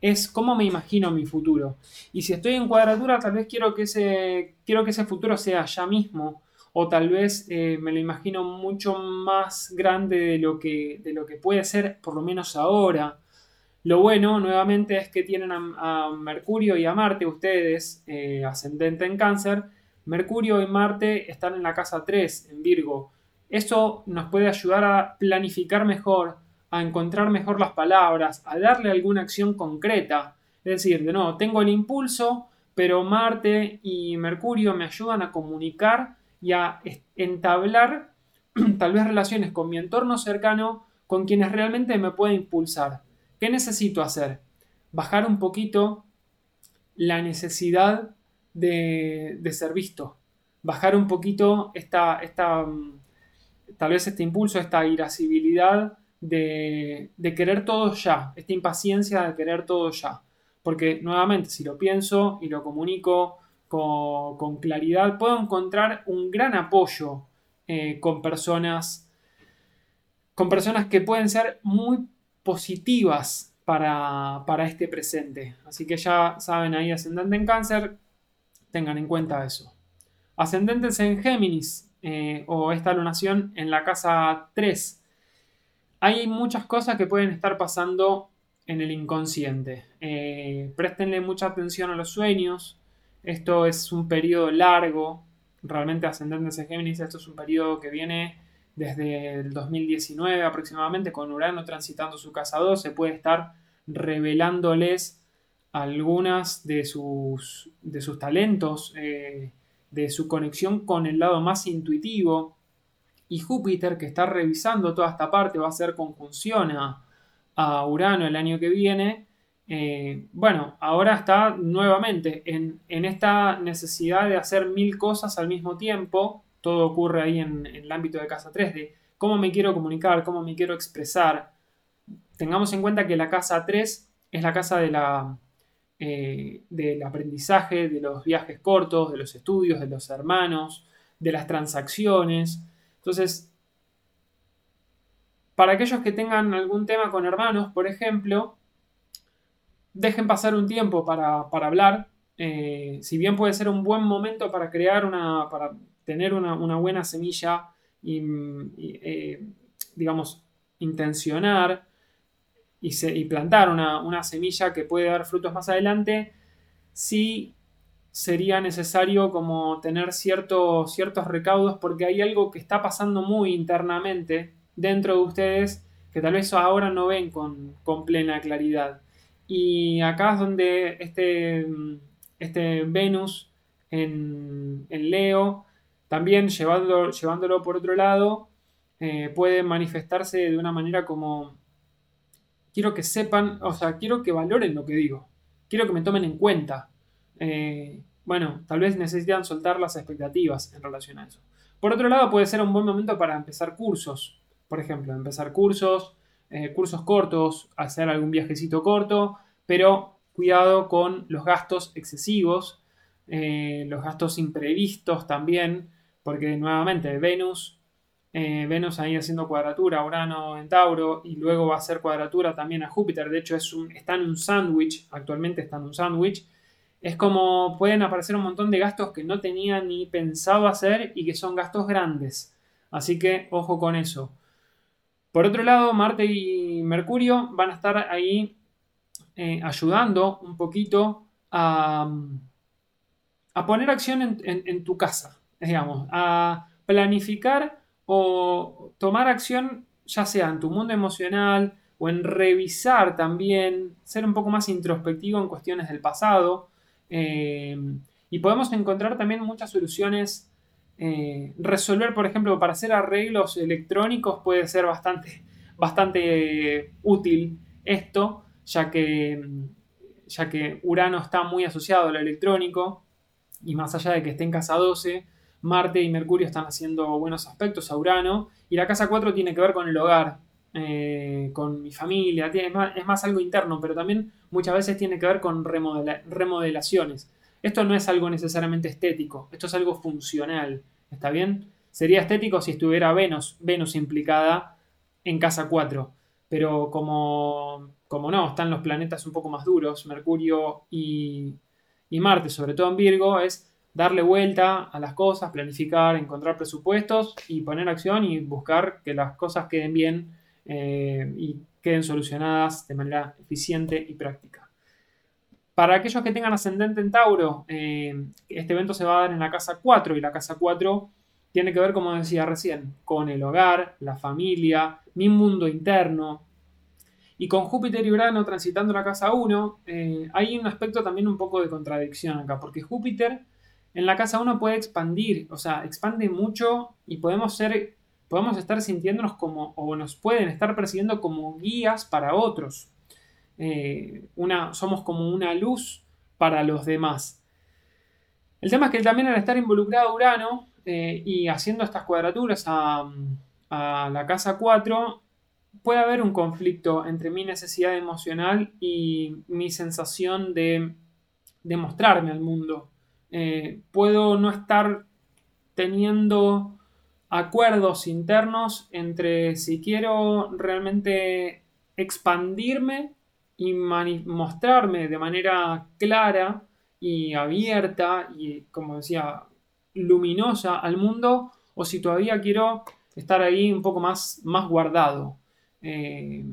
es cómo me imagino mi futuro. Y si estoy en cuadratura, tal vez quiero que ese, quiero que ese futuro sea ya mismo. O tal vez eh, me lo imagino mucho más grande de lo, que, de lo que puede ser, por lo menos ahora. Lo bueno, nuevamente, es que tienen a, Mercurio y a Marte, ustedes, eh, ascendente en cáncer. Mercurio y Marte están en la casa 3, en Virgo. Eso nos puede ayudar a planificar mejor, a encontrar mejor las palabras, a darle alguna acción concreta. Es decir, de nuevo, tengo el impulso, pero Marte y Mercurio me ayudan a comunicar y a entablar tal vez relaciones con mi entorno cercano, con quienes realmente me pueden impulsar. ¿Qué necesito hacer? Bajar un poquito la necesidad de, ser visto. Bajar un poquito esta, esta, mm, tal vez este impulso, esta irascibilidad de, querer todo ya, esta impaciencia de querer todo ya. Porque nuevamente, si lo pienso y lo comunico con, claridad, puedo encontrar un gran apoyo eh, con personas con personas que pueden ser muy positivas para, este presente. Así que ya saben ahí, ascendente en cáncer, tengan en cuenta eso. Ascendentes en Géminis eh, o esta lunación en la casa 3. Hay muchas cosas que pueden estar pasando en el inconsciente. Eh, préstenle mucha atención a los sueños. Esto es un periodo largo. Realmente ascendentes en Géminis, esto es un periodo que viene desde el 2019 aproximadamente, con Urano transitando su casa 2, se puede estar revelándoles algunas de sus, de sus talentos, eh, de su conexión con el lado más intuitivo. Y Júpiter, que está revisando toda esta parte, va a hacer conjunción a, Urano el año que viene. Eh, bueno, ahora está nuevamente en, en esta necesidad de hacer mil cosas al mismo tiempo todo ocurre ahí en, el ámbito de casa 3, de cómo me quiero comunicar, cómo me quiero expresar. Tengamos en cuenta que la casa 3 es la casa de la, eh, del aprendizaje, de los viajes cortos, de los estudios, de los hermanos, de las transacciones. Entonces, para aquellos que tengan algún tema con hermanos, por ejemplo, dejen pasar un tiempo para, hablar. Eh, si bien puede ser un buen momento para crear una, para tener una, buena semilla y, eh, digamos, intencionar y, plantar una, semilla que puede dar frutos más adelante, sí sería necesario como tener ciertos recaudos porque hay algo que está pasando muy internamente dentro de ustedes que tal vez ahora no ven con, plena claridad. Y acá es donde este, este Venus en, en Leo también llevándolo por otro lado, eh, puede manifestarse de una manera como, quiero que sepan, o sea, quiero que valoren lo que digo, quiero que me tomen en cuenta. Eh, bueno, tal vez necesitan soltar las expectativas en relación a eso. Por otro lado, puede ser un buen momento para empezar cursos. Por ejemplo, empezar cursos, eh, cursos cortos, hacer algún viajecito corto, pero cuidado con los gastos excesivos, los gastos imprevistos también, porque nuevamente Venus, eh, Venus ahí haciendo cuadratura, Urano en Tauro, y luego va a hacer cuadratura también a Júpiter, de hecho es un, está en un sándwich, actualmente está en un sándwich, es como pueden aparecer un montón de gastos que no tenía ni pensado hacer y que son gastos grandes, así que ojo con eso. Por otro lado, Marte y Mercurio van a estar ahí eh, ayudando un poquito a, poner acción en tu casa digamos, a planificar o tomar acción, ya sea en tu mundo emocional o en revisar también, ser un poco más introspectivo en cuestiones del pasado. Eh, y podemos encontrar también muchas soluciones. Eh, resolver, por ejemplo, para hacer arreglos electrónicos puede ser bastante, bastante útil esto, ya que, ya que Urano está muy asociado a lo electrónico y más allá de que esté en casa 12, Marte y Mercurio están haciendo buenos aspectos a Urano. Y la casa 4 tiene que ver con el hogar, eh, con mi familia. es, más, algo interno, pero también muchas veces tiene que ver con remodelaciones. Esto no es algo necesariamente estético, esto es algo funcional. ¿Está bien? Sería estético si estuviera Venus, Venus implicada en casa 4. Pero como, como no, están los planetas un poco más duros, Mercurio y, y Marte, sobre todo en Virgo, es darle vuelta a las cosas, planificar, encontrar presupuestos y poner acción y buscar que las cosas queden bien eh, y queden solucionadas de manera eficiente y práctica. Para aquellos que tengan ascendente en Tauro, eh, este evento se va a dar en la casa 4 y la casa 4 tiene que ver, como decía recién, con el hogar, la familia, mi mundo interno. Y con Júpiter y Urano transitando la casa 1, eh, hay un aspecto también un poco de contradicción acá, porque Júpiter en la casa 1 puede expandir, o sea, expande mucho y podemos ser, podemos estar sintiéndonos como, o nos pueden estar percibiendo como guías para otros. Eh, una, somos como una luz para los demás. El tema es que también al estar involucrado Urano eh, y haciendo estas cuadraturas a, la casa 4, puede haber un conflicto entre mi necesidad emocional y mi sensación de, de mostrarme al mundo. Eh, puedo no estar teniendo acuerdos internos entre si quiero realmente expandirme y mostrarme de manera clara y abierta y, como decía, luminosa al mundo o si todavía quiero estar ahí un poco más, más guardado. Eh,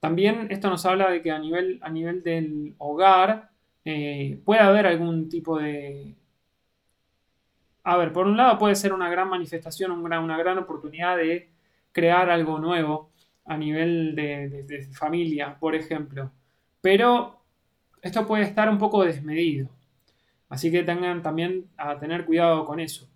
también esto nos habla de que a nivel, a nivel del hogar, eh, puede haber algún tipo de... A ver, por un lado puede ser una gran manifestación, una, una gran oportunidad de crear algo nuevo a nivel de, familia, por ejemplo. Pero esto puede estar un poco desmedido. Así que tengan también a tener cuidado con eso.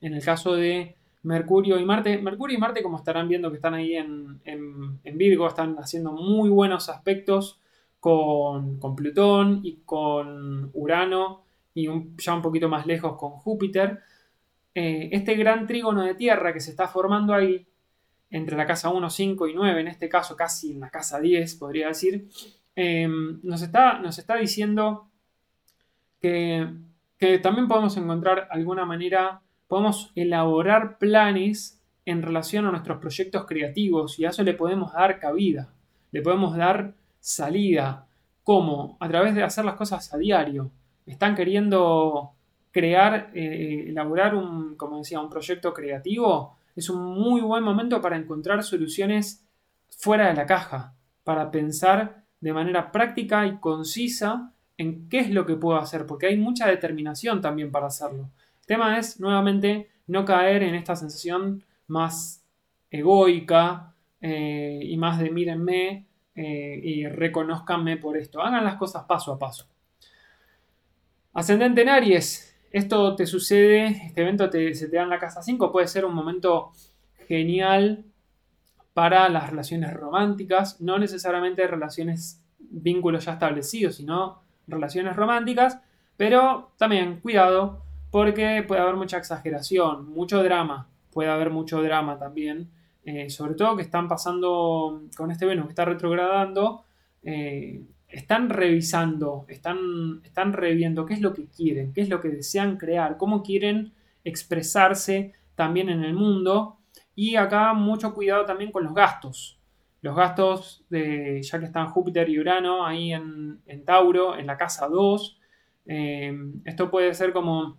En el caso de Mercurio y Marte, Mercurio y Marte, como estarán viendo que están ahí en, en Virgo, están haciendo muy buenos aspectos con, Plutón y con Urano y ya un poquito más lejos con Júpiter. Eh, este gran trígono de Tierra que se está formando ahí, entre la casa 1, 5 y 9, en este caso casi en la casa 10, podría decir, em, nos, está, nos, está, diciendo que, que también podemos encontrar alguna manera, podemos elaborar planes en relación a nuestros proyectos creativos y a eso le podemos dar cabida, le podemos dar salida. ¿Cómo? A través de hacer las cosas a diario. Están queriendo crear, eh, elaborar un, como decía, un proyecto creativo. Es un muy buen momento para encontrar soluciones fuera de la caja, para pensar de manera práctica y concisa en qué es lo que puedo hacer, porque hay mucha determinación también para hacerlo. El tema es, nuevamente, no caer en esta sensación más egoica eh, y más de mírenme eh, y reconozcanme por esto. Hagan las cosas paso a paso. Ascendente en Aries. Esto te sucede, este evento se te da en la casa 5, puede ser un momento genial para las relaciones románticas, no necesariamente relaciones, vínculos ya establecidos, sino relaciones románticas, pero también cuidado porque puede haber mucha exageración, mucho drama, puede haber mucho drama también eh, sobre todo que están pasando con este Venus que está retrogradando, eh, están revisando, están, están reviendo qué es lo que quieren, qué es lo que desean crear, cómo quieren expresarse también en el mundo. Y acá mucho cuidado también con los gastos. Los gastos, de, ya que están Júpiter y Urano ahí en, Tauro, en la casa 2. Eh, esto puede ser como...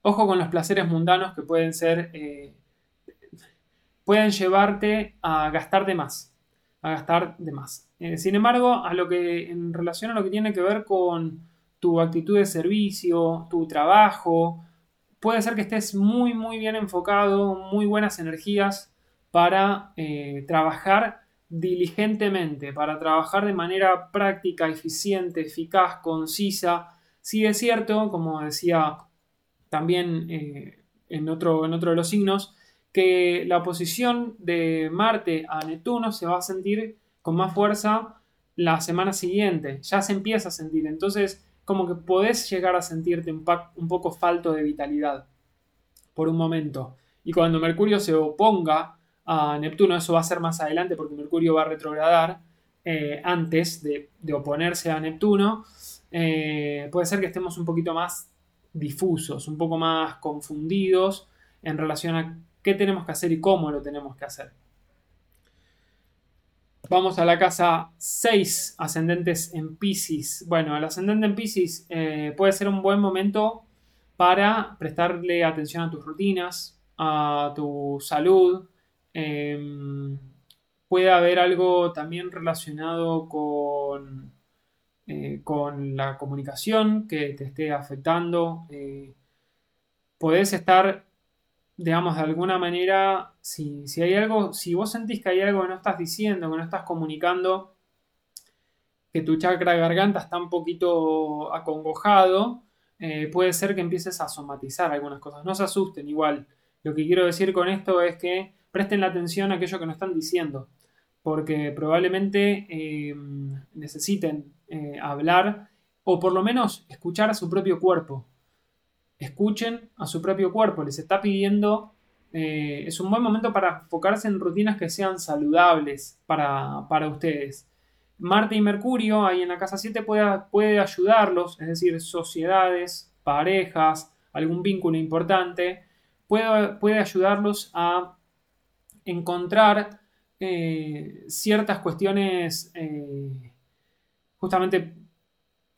Ojo con los placeres mundanos que pueden ser pueden llevarte a gastar de más. A gastar de más. Eh, sin embargo, a lo que, en relación a lo que tiene que ver con tu actitud de servicio, tu trabajo, puede ser que estés muy, muy bien enfocado, muy buenas energías para eh, trabajar diligentemente, para trabajar de manera práctica, eficiente, eficaz, concisa. Sí es cierto, como decía también eh, en, otro, en otro de los signos, que la oposición de Marte a Neptuno se va a sentir con más fuerza la semana siguiente, ya se empieza a sentir, entonces como que podés llegar a sentirte un, poco falto de vitalidad por un momento. Y cuando Mercurio se oponga a Neptuno, eso va a ser más adelante porque Mercurio va a retrogradar eh, antes de, oponerse a Neptuno, eh, puede ser que estemos un poquito más difusos, un poco más confundidos en relación a qué tenemos que hacer y cómo lo tenemos que hacer. Vamos a la casa 6, ascendentes en Pisces. Bueno, el ascendente en Pisces eh, puede ser un buen momento para prestarle atención a tus rutinas, a tu salud, Em, puede haber algo también relacionado con, eh, con la comunicación que te esté afectando. Eh, podés estar, digamos, de alguna manera, si, si hay algo, si vos sentís que hay algo que no estás diciendo, que no estás comunicando, que tu chakra garganta está un poquito acongojado, eh, puede ser que empieces a somatizar algunas cosas. No se asusten igual. Lo que quiero decir con esto es que presten la atención a aquello que nos están diciendo, porque probablemente eh, necesiten eh, hablar o por lo menos escuchar a su propio cuerpo. Escuchen a su propio cuerpo, les está pidiendo, es un buen momento para enfocarse en rutinas que sean saludables para, para ustedes. Marte y Mercurio, ahí en la casa 7, puede, puede ayudarlos, es decir, sociedades, parejas, algún vínculo importante, puede, puede ayudarlos a encontrar eh, ciertas cuestiones eh, justamente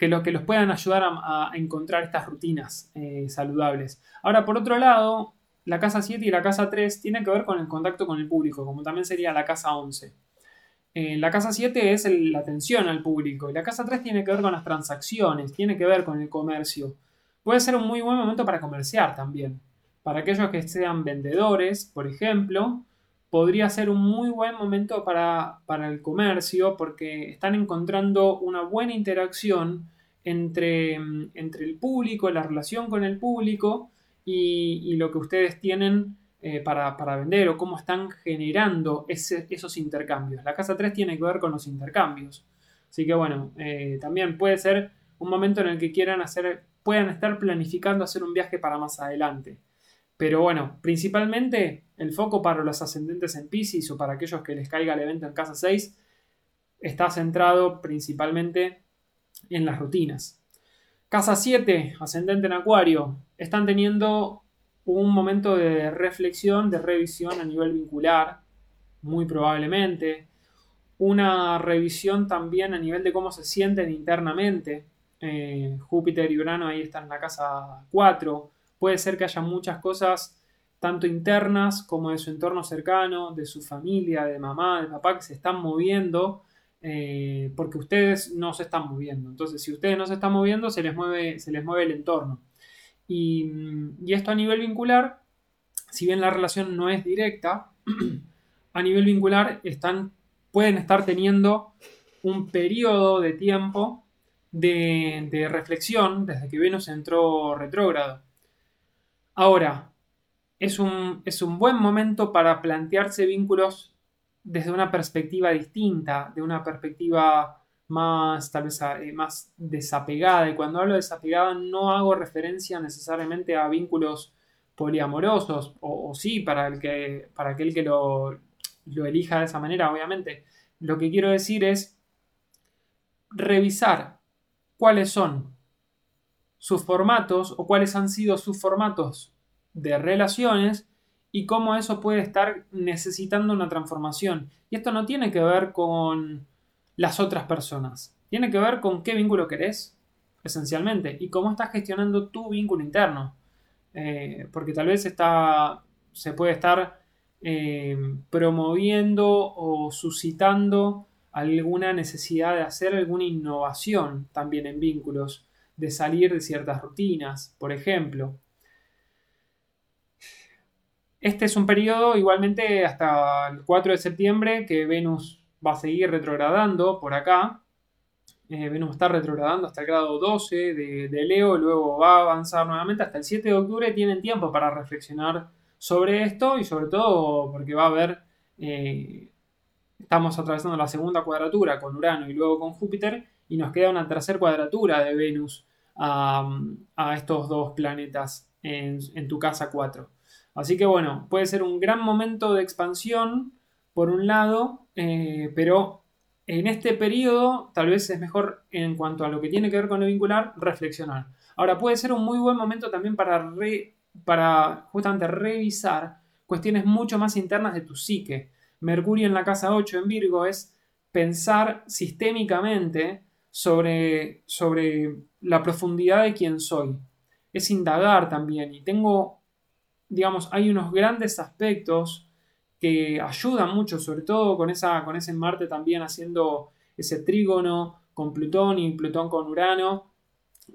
que, que los puedan ayudar a, encontrar estas rutinas eh, saludables. Ahora, por otro lado, la casa 7 y la casa 3 tienen que ver con el contacto con el público, como también sería la casa 11. Eh, la casa 7 es la atención al público y la casa 3 tiene que ver con las transacciones, tiene que ver con el comercio. Puede ser un muy buen momento para comerciar también. Para aquellos que sean vendedores, por ejemplo, podría ser un muy buen momento para, el comercio porque están encontrando una buena interacción entre, entre el público, la relación con el público y, y lo que ustedes tienen eh, para, vender o cómo están generando esos intercambios. La casa 3 tiene que ver con los intercambios. Así que bueno, eh, también puede ser un momento en el que quieran hacer, puedan estar planificando hacer un viaje para más adelante. Pero bueno, principalmente el foco para los ascendentes en Pisces o para aquellos que les caiga el evento en casa 6 está centrado principalmente en las rutinas. Casa 7, ascendente en Acuario, están teniendo un momento de reflexión, de revisión a nivel vincular, muy probablemente. Una revisión también a nivel de cómo se sienten internamente. Eh, Júpiter y Urano ahí están en la casa 4. Puede ser que haya muchas cosas, tanto internas como de su entorno cercano, de su familia, de mamá, de papá, que se están moviendo. Eh, porque ustedes no se están moviendo. Entonces, si ustedes no se están moviendo, se les mueve, se les mueve el entorno. Y, esto a nivel vincular, si bien la relación no es directa, a nivel vincular están, pueden estar teniendo un periodo de tiempo de, reflexión desde que Venus entró retrógrado. Ahora, es un, es un buen momento para plantearse vínculos desde una perspectiva distinta, de una perspectiva más, tal vez, eh, más desapegada. Y cuando hablo de desapegada no hago referencia necesariamente a vínculos poliamorosos, o, sí, para, el que, para aquel que lo, lo elija de esa manera, obviamente. Lo que quiero decir es revisar cuáles son sus formatos o cuáles han sido sus formatos de relaciones y cómo eso puede estar necesitando una transformación. Y esto no tiene que ver con las otras personas. Tiene que ver con qué vínculo querés, esencialmente, y cómo estás gestionando tu vínculo interno. Eh, porque tal vez está, se puede estar eh, promoviendo o suscitando alguna necesidad de hacer alguna innovación también en vínculos, de salir de ciertas rutinas, por ejemplo. Este es un periodo igualmente hasta el 4 de septiembre que Venus va a seguir retrogradando por acá. Eh, Venus está retrogradando hasta el grado 12 de, Leo, luego va a avanzar nuevamente hasta el 7 de octubre. Tienen tiempo para reflexionar sobre esto y sobre todo porque va a haber, eh, estamos atravesando la segunda cuadratura con Urano y luego con Júpiter y nos queda una tercera cuadratura de Venus a, estos dos planetas en, en tu casa 4. Así que bueno, puede ser un gran momento de expansión por un lado, eh, pero en este periodo tal vez es mejor en cuanto a lo que tiene que ver con lo vincular, reflexionar. Ahora puede ser un muy buen momento también para, para justamente revisar cuestiones mucho más internas de tu psique. Mercurio en la casa 8 en Virgo es pensar sistémicamente sobre, sobre la profundidad de quién soy. Es indagar también. Y tengo, digamos, hay unos grandes aspectos que ayudan mucho, sobre todo con, esa, con ese Marte también haciendo ese trígono con Plutón y Plutón con Urano.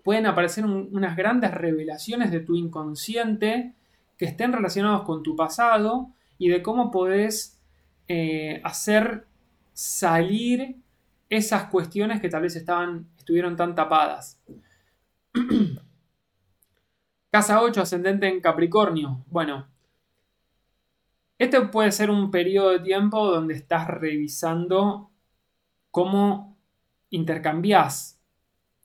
Pueden aparecer unas grandes revelaciones de tu inconsciente que estén relacionados con tu pasado y de cómo podés eh, hacer salir esas cuestiones que tal vez estaban, estuvieron tan tapadas. Casa 8, ascendente en Capricornio. Bueno, este puede ser un periodo de tiempo donde estás revisando cómo intercambias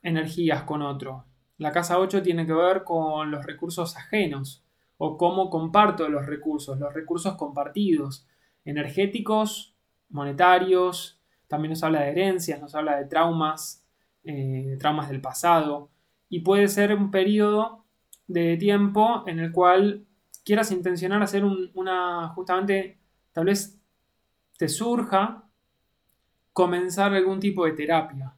energías con otro. La casa 8 tiene que ver con los recursos ajenos o cómo comparto los recursos, los recursos compartidos, energéticos, monetarios, también nos habla de herencias, nos habla de traumas, eh, traumas del pasado, y puede ser un periodo de tiempo en el cual quieras intencionar hacer una, justamente, tal vez te surja comenzar algún tipo de terapia.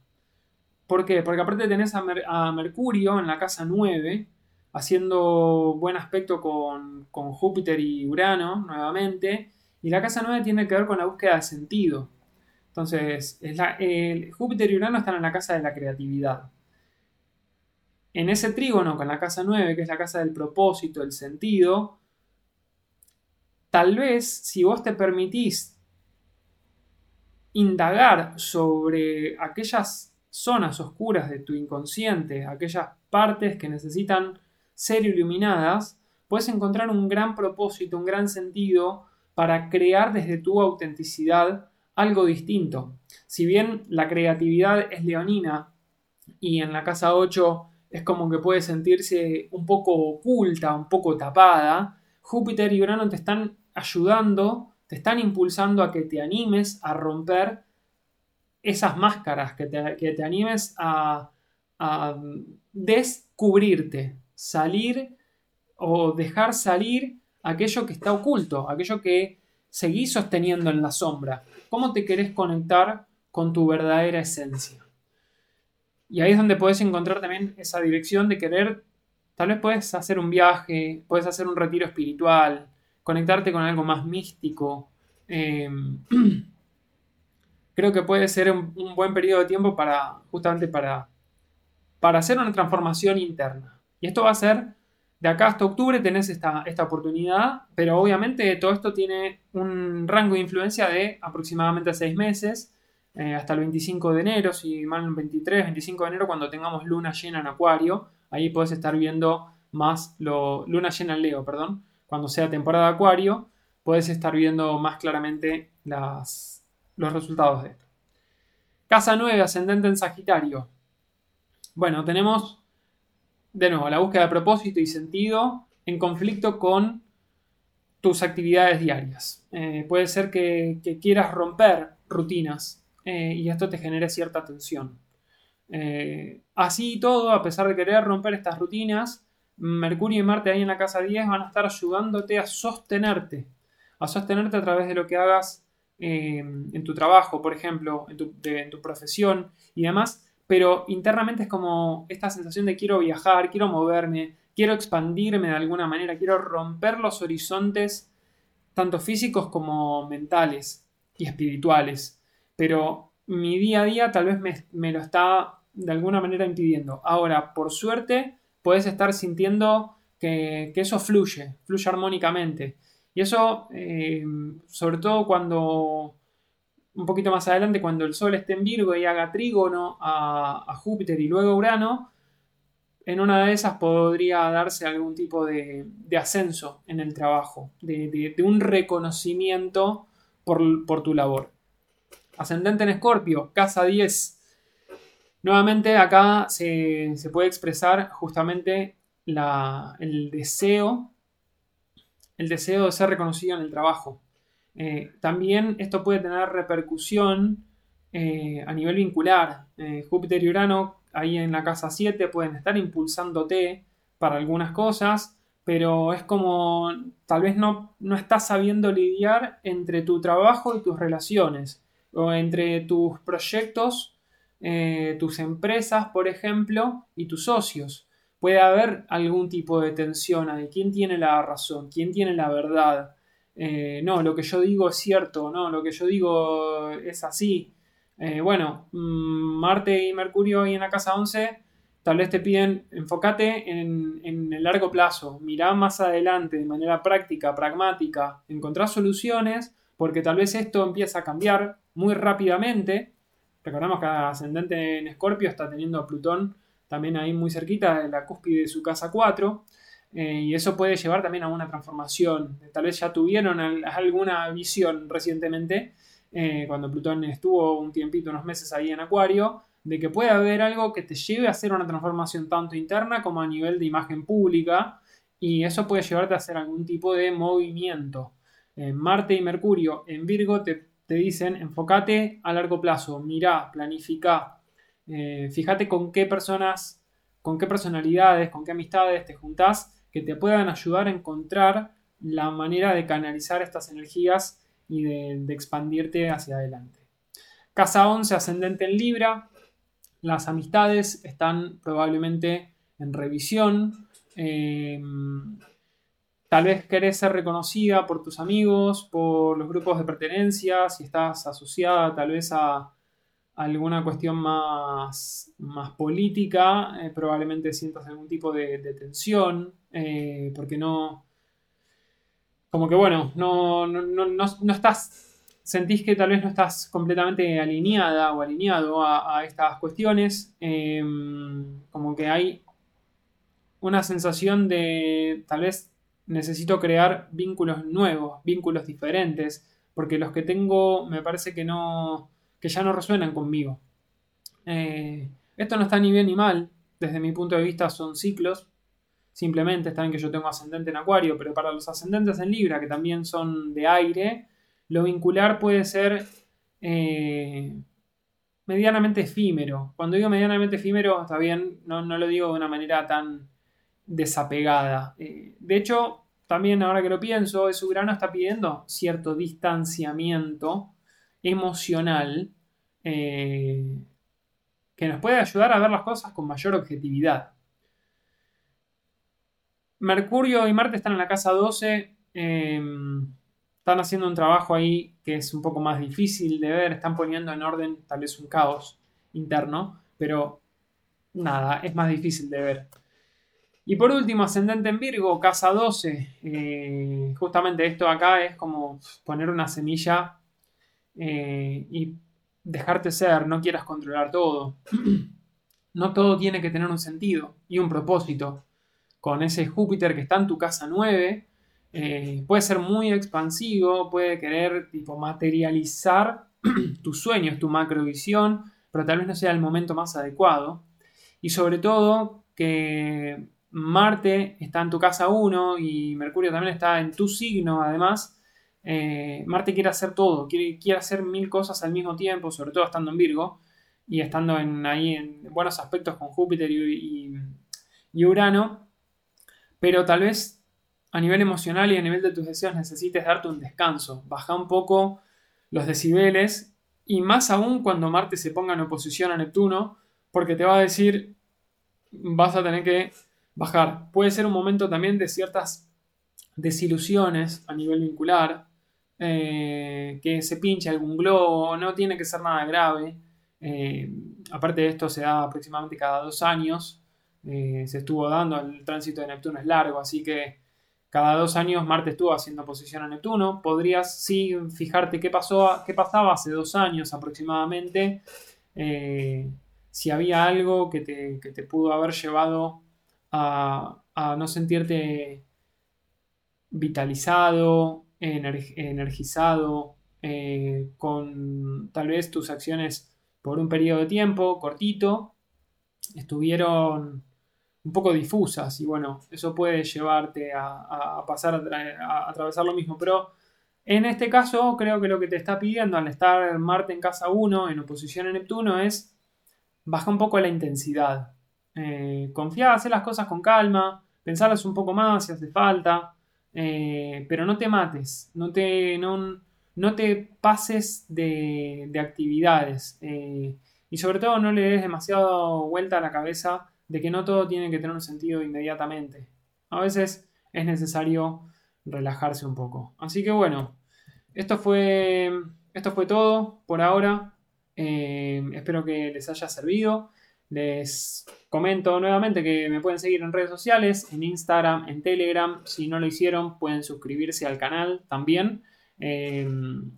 ¿Por qué? Porque aparte tenés a, a Mercurio en la casa 9, haciendo buen aspecto con, Júpiter y Urano nuevamente, y la casa 9 tiene que ver con la búsqueda de sentido. Entonces, el, Júpiter y Urano están en la casa de la creatividad. En ese trígono con la casa 9, que es la casa del propósito, el sentido, tal vez si vos te permitís indagar sobre aquellas zonas oscuras de tu inconsciente, aquellas partes que necesitan ser iluminadas, puedes encontrar un gran propósito, un gran sentido para crear desde tu autenticidad algo distinto. Si bien la creatividad es leonina y en la casa 8 es como que puede sentirse un poco oculta, un poco tapada, Júpiter y Urano te están ayudando, te están impulsando a que te animes a romper esas máscaras, que te, animes a, a descubrirte, salir o dejar salir aquello que está oculto, aquello que seguís sosteniendo en la sombra. ¿Cómo te querés conectar con tu verdadera esencia? Y ahí es donde puedes encontrar también esa dirección de querer, tal vez puedes hacer un viaje, puedes hacer un retiro espiritual, conectarte con algo más místico. Eh, creo que puede ser un, buen periodo de tiempo para, justamente para, para hacer una transformación interna. Y esto va a ser, de acá hasta octubre tenés esta, esta oportunidad, pero obviamente todo esto tiene un rango de influencia de aproximadamente seis meses, eh, hasta el 25 de enero, si mal 23, 25 de enero, cuando tengamos luna llena en Acuario, ahí puedes estar viendo más lo, luna llena en Leo, perdón, cuando sea temporada de Acuario, puedes estar viendo más claramente los resultados de esto. Casa 9, ascendente en Sagitario. Bueno, tenemos de nuevo la búsqueda de propósito y sentido en conflicto con tus actividades diarias. Eh, puede ser que, quieras romper rutinas eh, y esto te genere cierta tensión. Eh, así y todo, a pesar de querer romper estas rutinas, Mercurio y Marte ahí en la casa 10 van a estar ayudándote a sostenerte, a sostenerte a través de lo que hagas en tu trabajo, por ejemplo, en tu, profesión y demás, pero internamente es como esta sensación de quiero viajar, quiero moverme, quiero expandirme de alguna manera, quiero romper los horizontes tanto físicos como mentales y espirituales, pero mi día a día tal vez me, lo está de alguna manera impidiendo. Ahora, por suerte, puedes estar sintiendo que, que eso fluye, fluye armónicamente. Y eso, eh, sobre todo cuando, un poquito más adelante, cuando el Sol esté en Virgo y haga trígono a, Júpiter y luego Urano, en una de esas podría darse algún tipo de, ascenso en el trabajo, de, un reconocimiento por, tu labor. Ascendente en Escorpio, casa 10. Nuevamente acá se, puede expresar justamente el deseo el deseo de ser reconocido en el trabajo. Eh, también esto puede tener repercusión eh, a nivel vincular. Eh, Júpiter y Urano, ahí en la casa 7, pueden estar impulsándote para algunas cosas, pero es como tal vez no, no estás sabiendo lidiar entre tu trabajo y tus relaciones, o entre tus proyectos, tus empresas, por ejemplo, y tus socios puede haber algún tipo de tensión ahí. ¿Quién tiene la razón? ¿Quién tiene la verdad? Eh, no, lo que yo digo es cierto, no, lo que yo digo es así. Eh, bueno, mm, Marte y Mercurio hoy en la casa 11 tal vez te piden enfócate en, en, el largo plazo, mirá más adelante de manera práctica, pragmática, encontrar soluciones, porque tal vez esto empieza a cambiar muy rápidamente. Recordamos que ascendente en Escorpio está teniendo a Plutón también ahí muy cerquita de la cúspide de su casa 4. Eh, y eso puede llevar también a una transformación. Tal vez ya tuvieron alguna visión recientemente, eh, cuando Plutón estuvo un tiempito, unos meses ahí en Acuario, de que puede haber algo que te lleve a hacer una transformación tanto interna como a nivel de imagen pública. Y eso puede llevarte a hacer algún tipo de movimiento. Eh, Marte y Mercurio en Virgo te, te, dicen enfócate a largo plazo, mirá, planifica, fíjate con qué personas, con qué personalidades, con qué amistades te juntás que te puedan ayudar a encontrar la manera de canalizar estas energías y de, expandirte hacia adelante. Casa 11, ascendente en Libra. Las amistades están probablemente en revisión. Eh, tal vez querés ser reconocida por tus amigos, por los grupos de pertenencia, si estás asociada tal vez a, alguna cuestión más, más política, eh, probablemente sientas algún tipo de, tensión, eh, porque no, como que bueno, no, no, estás, sentís que tal vez no estás completamente alineada o alineado a, estas cuestiones, em, como que hay una sensación de tal vez necesito crear vínculos nuevos, vínculos diferentes, porque los que tengo me parece que no que ya no resuenan conmigo. Eh, esto no está ni bien ni mal, desde mi punto de vista son ciclos, simplemente está que yo tengo ascendente en Acuario, pero para los ascendentes en Libra, que también son de aire, lo vincular puede ser eh, medianamente efímero. Cuando digo medianamente efímero, está bien, no, lo digo de una manera tan desapegada. Eh, de hecho, también ahora que lo pienso, su grano está pidiendo cierto distanciamiento emocional eh, que nos puede ayudar a ver las cosas con mayor objetividad. Mercurio y Marte están en la casa 12, em, están haciendo un trabajo ahí que es un poco más difícil de ver, están poniendo en orden tal vez un caos interno, pero nada, es más difícil de ver. Y por último, ascendente en Virgo, casa 12. Eh, justamente esto acá es como poner una semilla eh, y dejarte ser, no quieras controlar todo. No todo tiene que tener un sentido y un propósito. Con ese Júpiter que está en tu casa 9, eh, puede ser muy expansivo, puede querer tipo, materializar tus sueños, tu macrovisión, pero tal vez no sea el momento más adecuado. Y sobre todo que Marte está en tu casa 1 y Mercurio también está en tu signo, además, eh, Marte quiere hacer todo, quiere, quiere, hacer mil cosas al mismo tiempo, sobre todo estando en Virgo y estando en, ahí en buenos aspectos con Júpiter y, Urano, pero tal vez a nivel emocional y a nivel de tus deseos necesites darte un descanso, baja un poco los decibeles y más aún cuando Marte se ponga en oposición a Neptuno, porque te va a decir vas a tener que bajar. Puede ser un momento también de ciertas desilusiones a nivel vincular, eh, que se pinche algún globo, no tiene que ser nada grave. Eh, aparte de esto se da aproximadamente cada dos años, eh, se estuvo dando, el tránsito de Neptuno es largo, así que cada dos años Marte estuvo haciendo posición a Neptuno. Podrías sí fijarte qué, pasó, qué pasaba hace dos años aproximadamente, si había algo que te, pudo haber llevado a no sentirte vitalizado, energizado, eh, con tal vez tus acciones por un periodo de tiempo cortito, estuvieron un poco difusas y bueno, eso puede llevarte a, pasar a, atravesar lo mismo, pero en este caso creo que lo que te está pidiendo al estar Marte en casa 1 en oposición a Neptuno es baja un poco la intensidad, eh, confía, hacer las cosas con calma, pensarlas un poco más si hace falta, eh, pero no te mates, no te, no, te pases de, actividades eh, y sobre todo no le des demasiado vuelta a la cabeza de que no todo tiene que tener un sentido inmediatamente. A veces es necesario relajarse un poco. Así que bueno, esto fue, esto fue todo por ahora. Eh, espero que les haya servido. Les comento nuevamente que me pueden seguir en redes sociales, en Instagram, en Telegram. Si no lo hicieron, pueden suscribirse al canal también. Eh,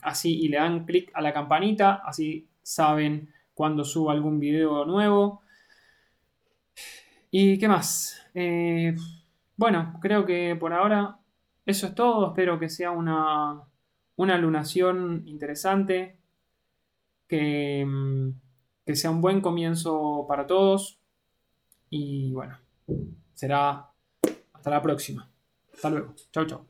así y le dan clic a la campanita, así saben cuando subo algún video nuevo. ¿Y qué más? Eh, bueno, creo que por ahora eso es todo. Espero que sea una, una lunación interesante, que, mm, que sea un buen comienzo para todos. Y bueno, será hasta la próxima. Hasta luego. Chau, chau.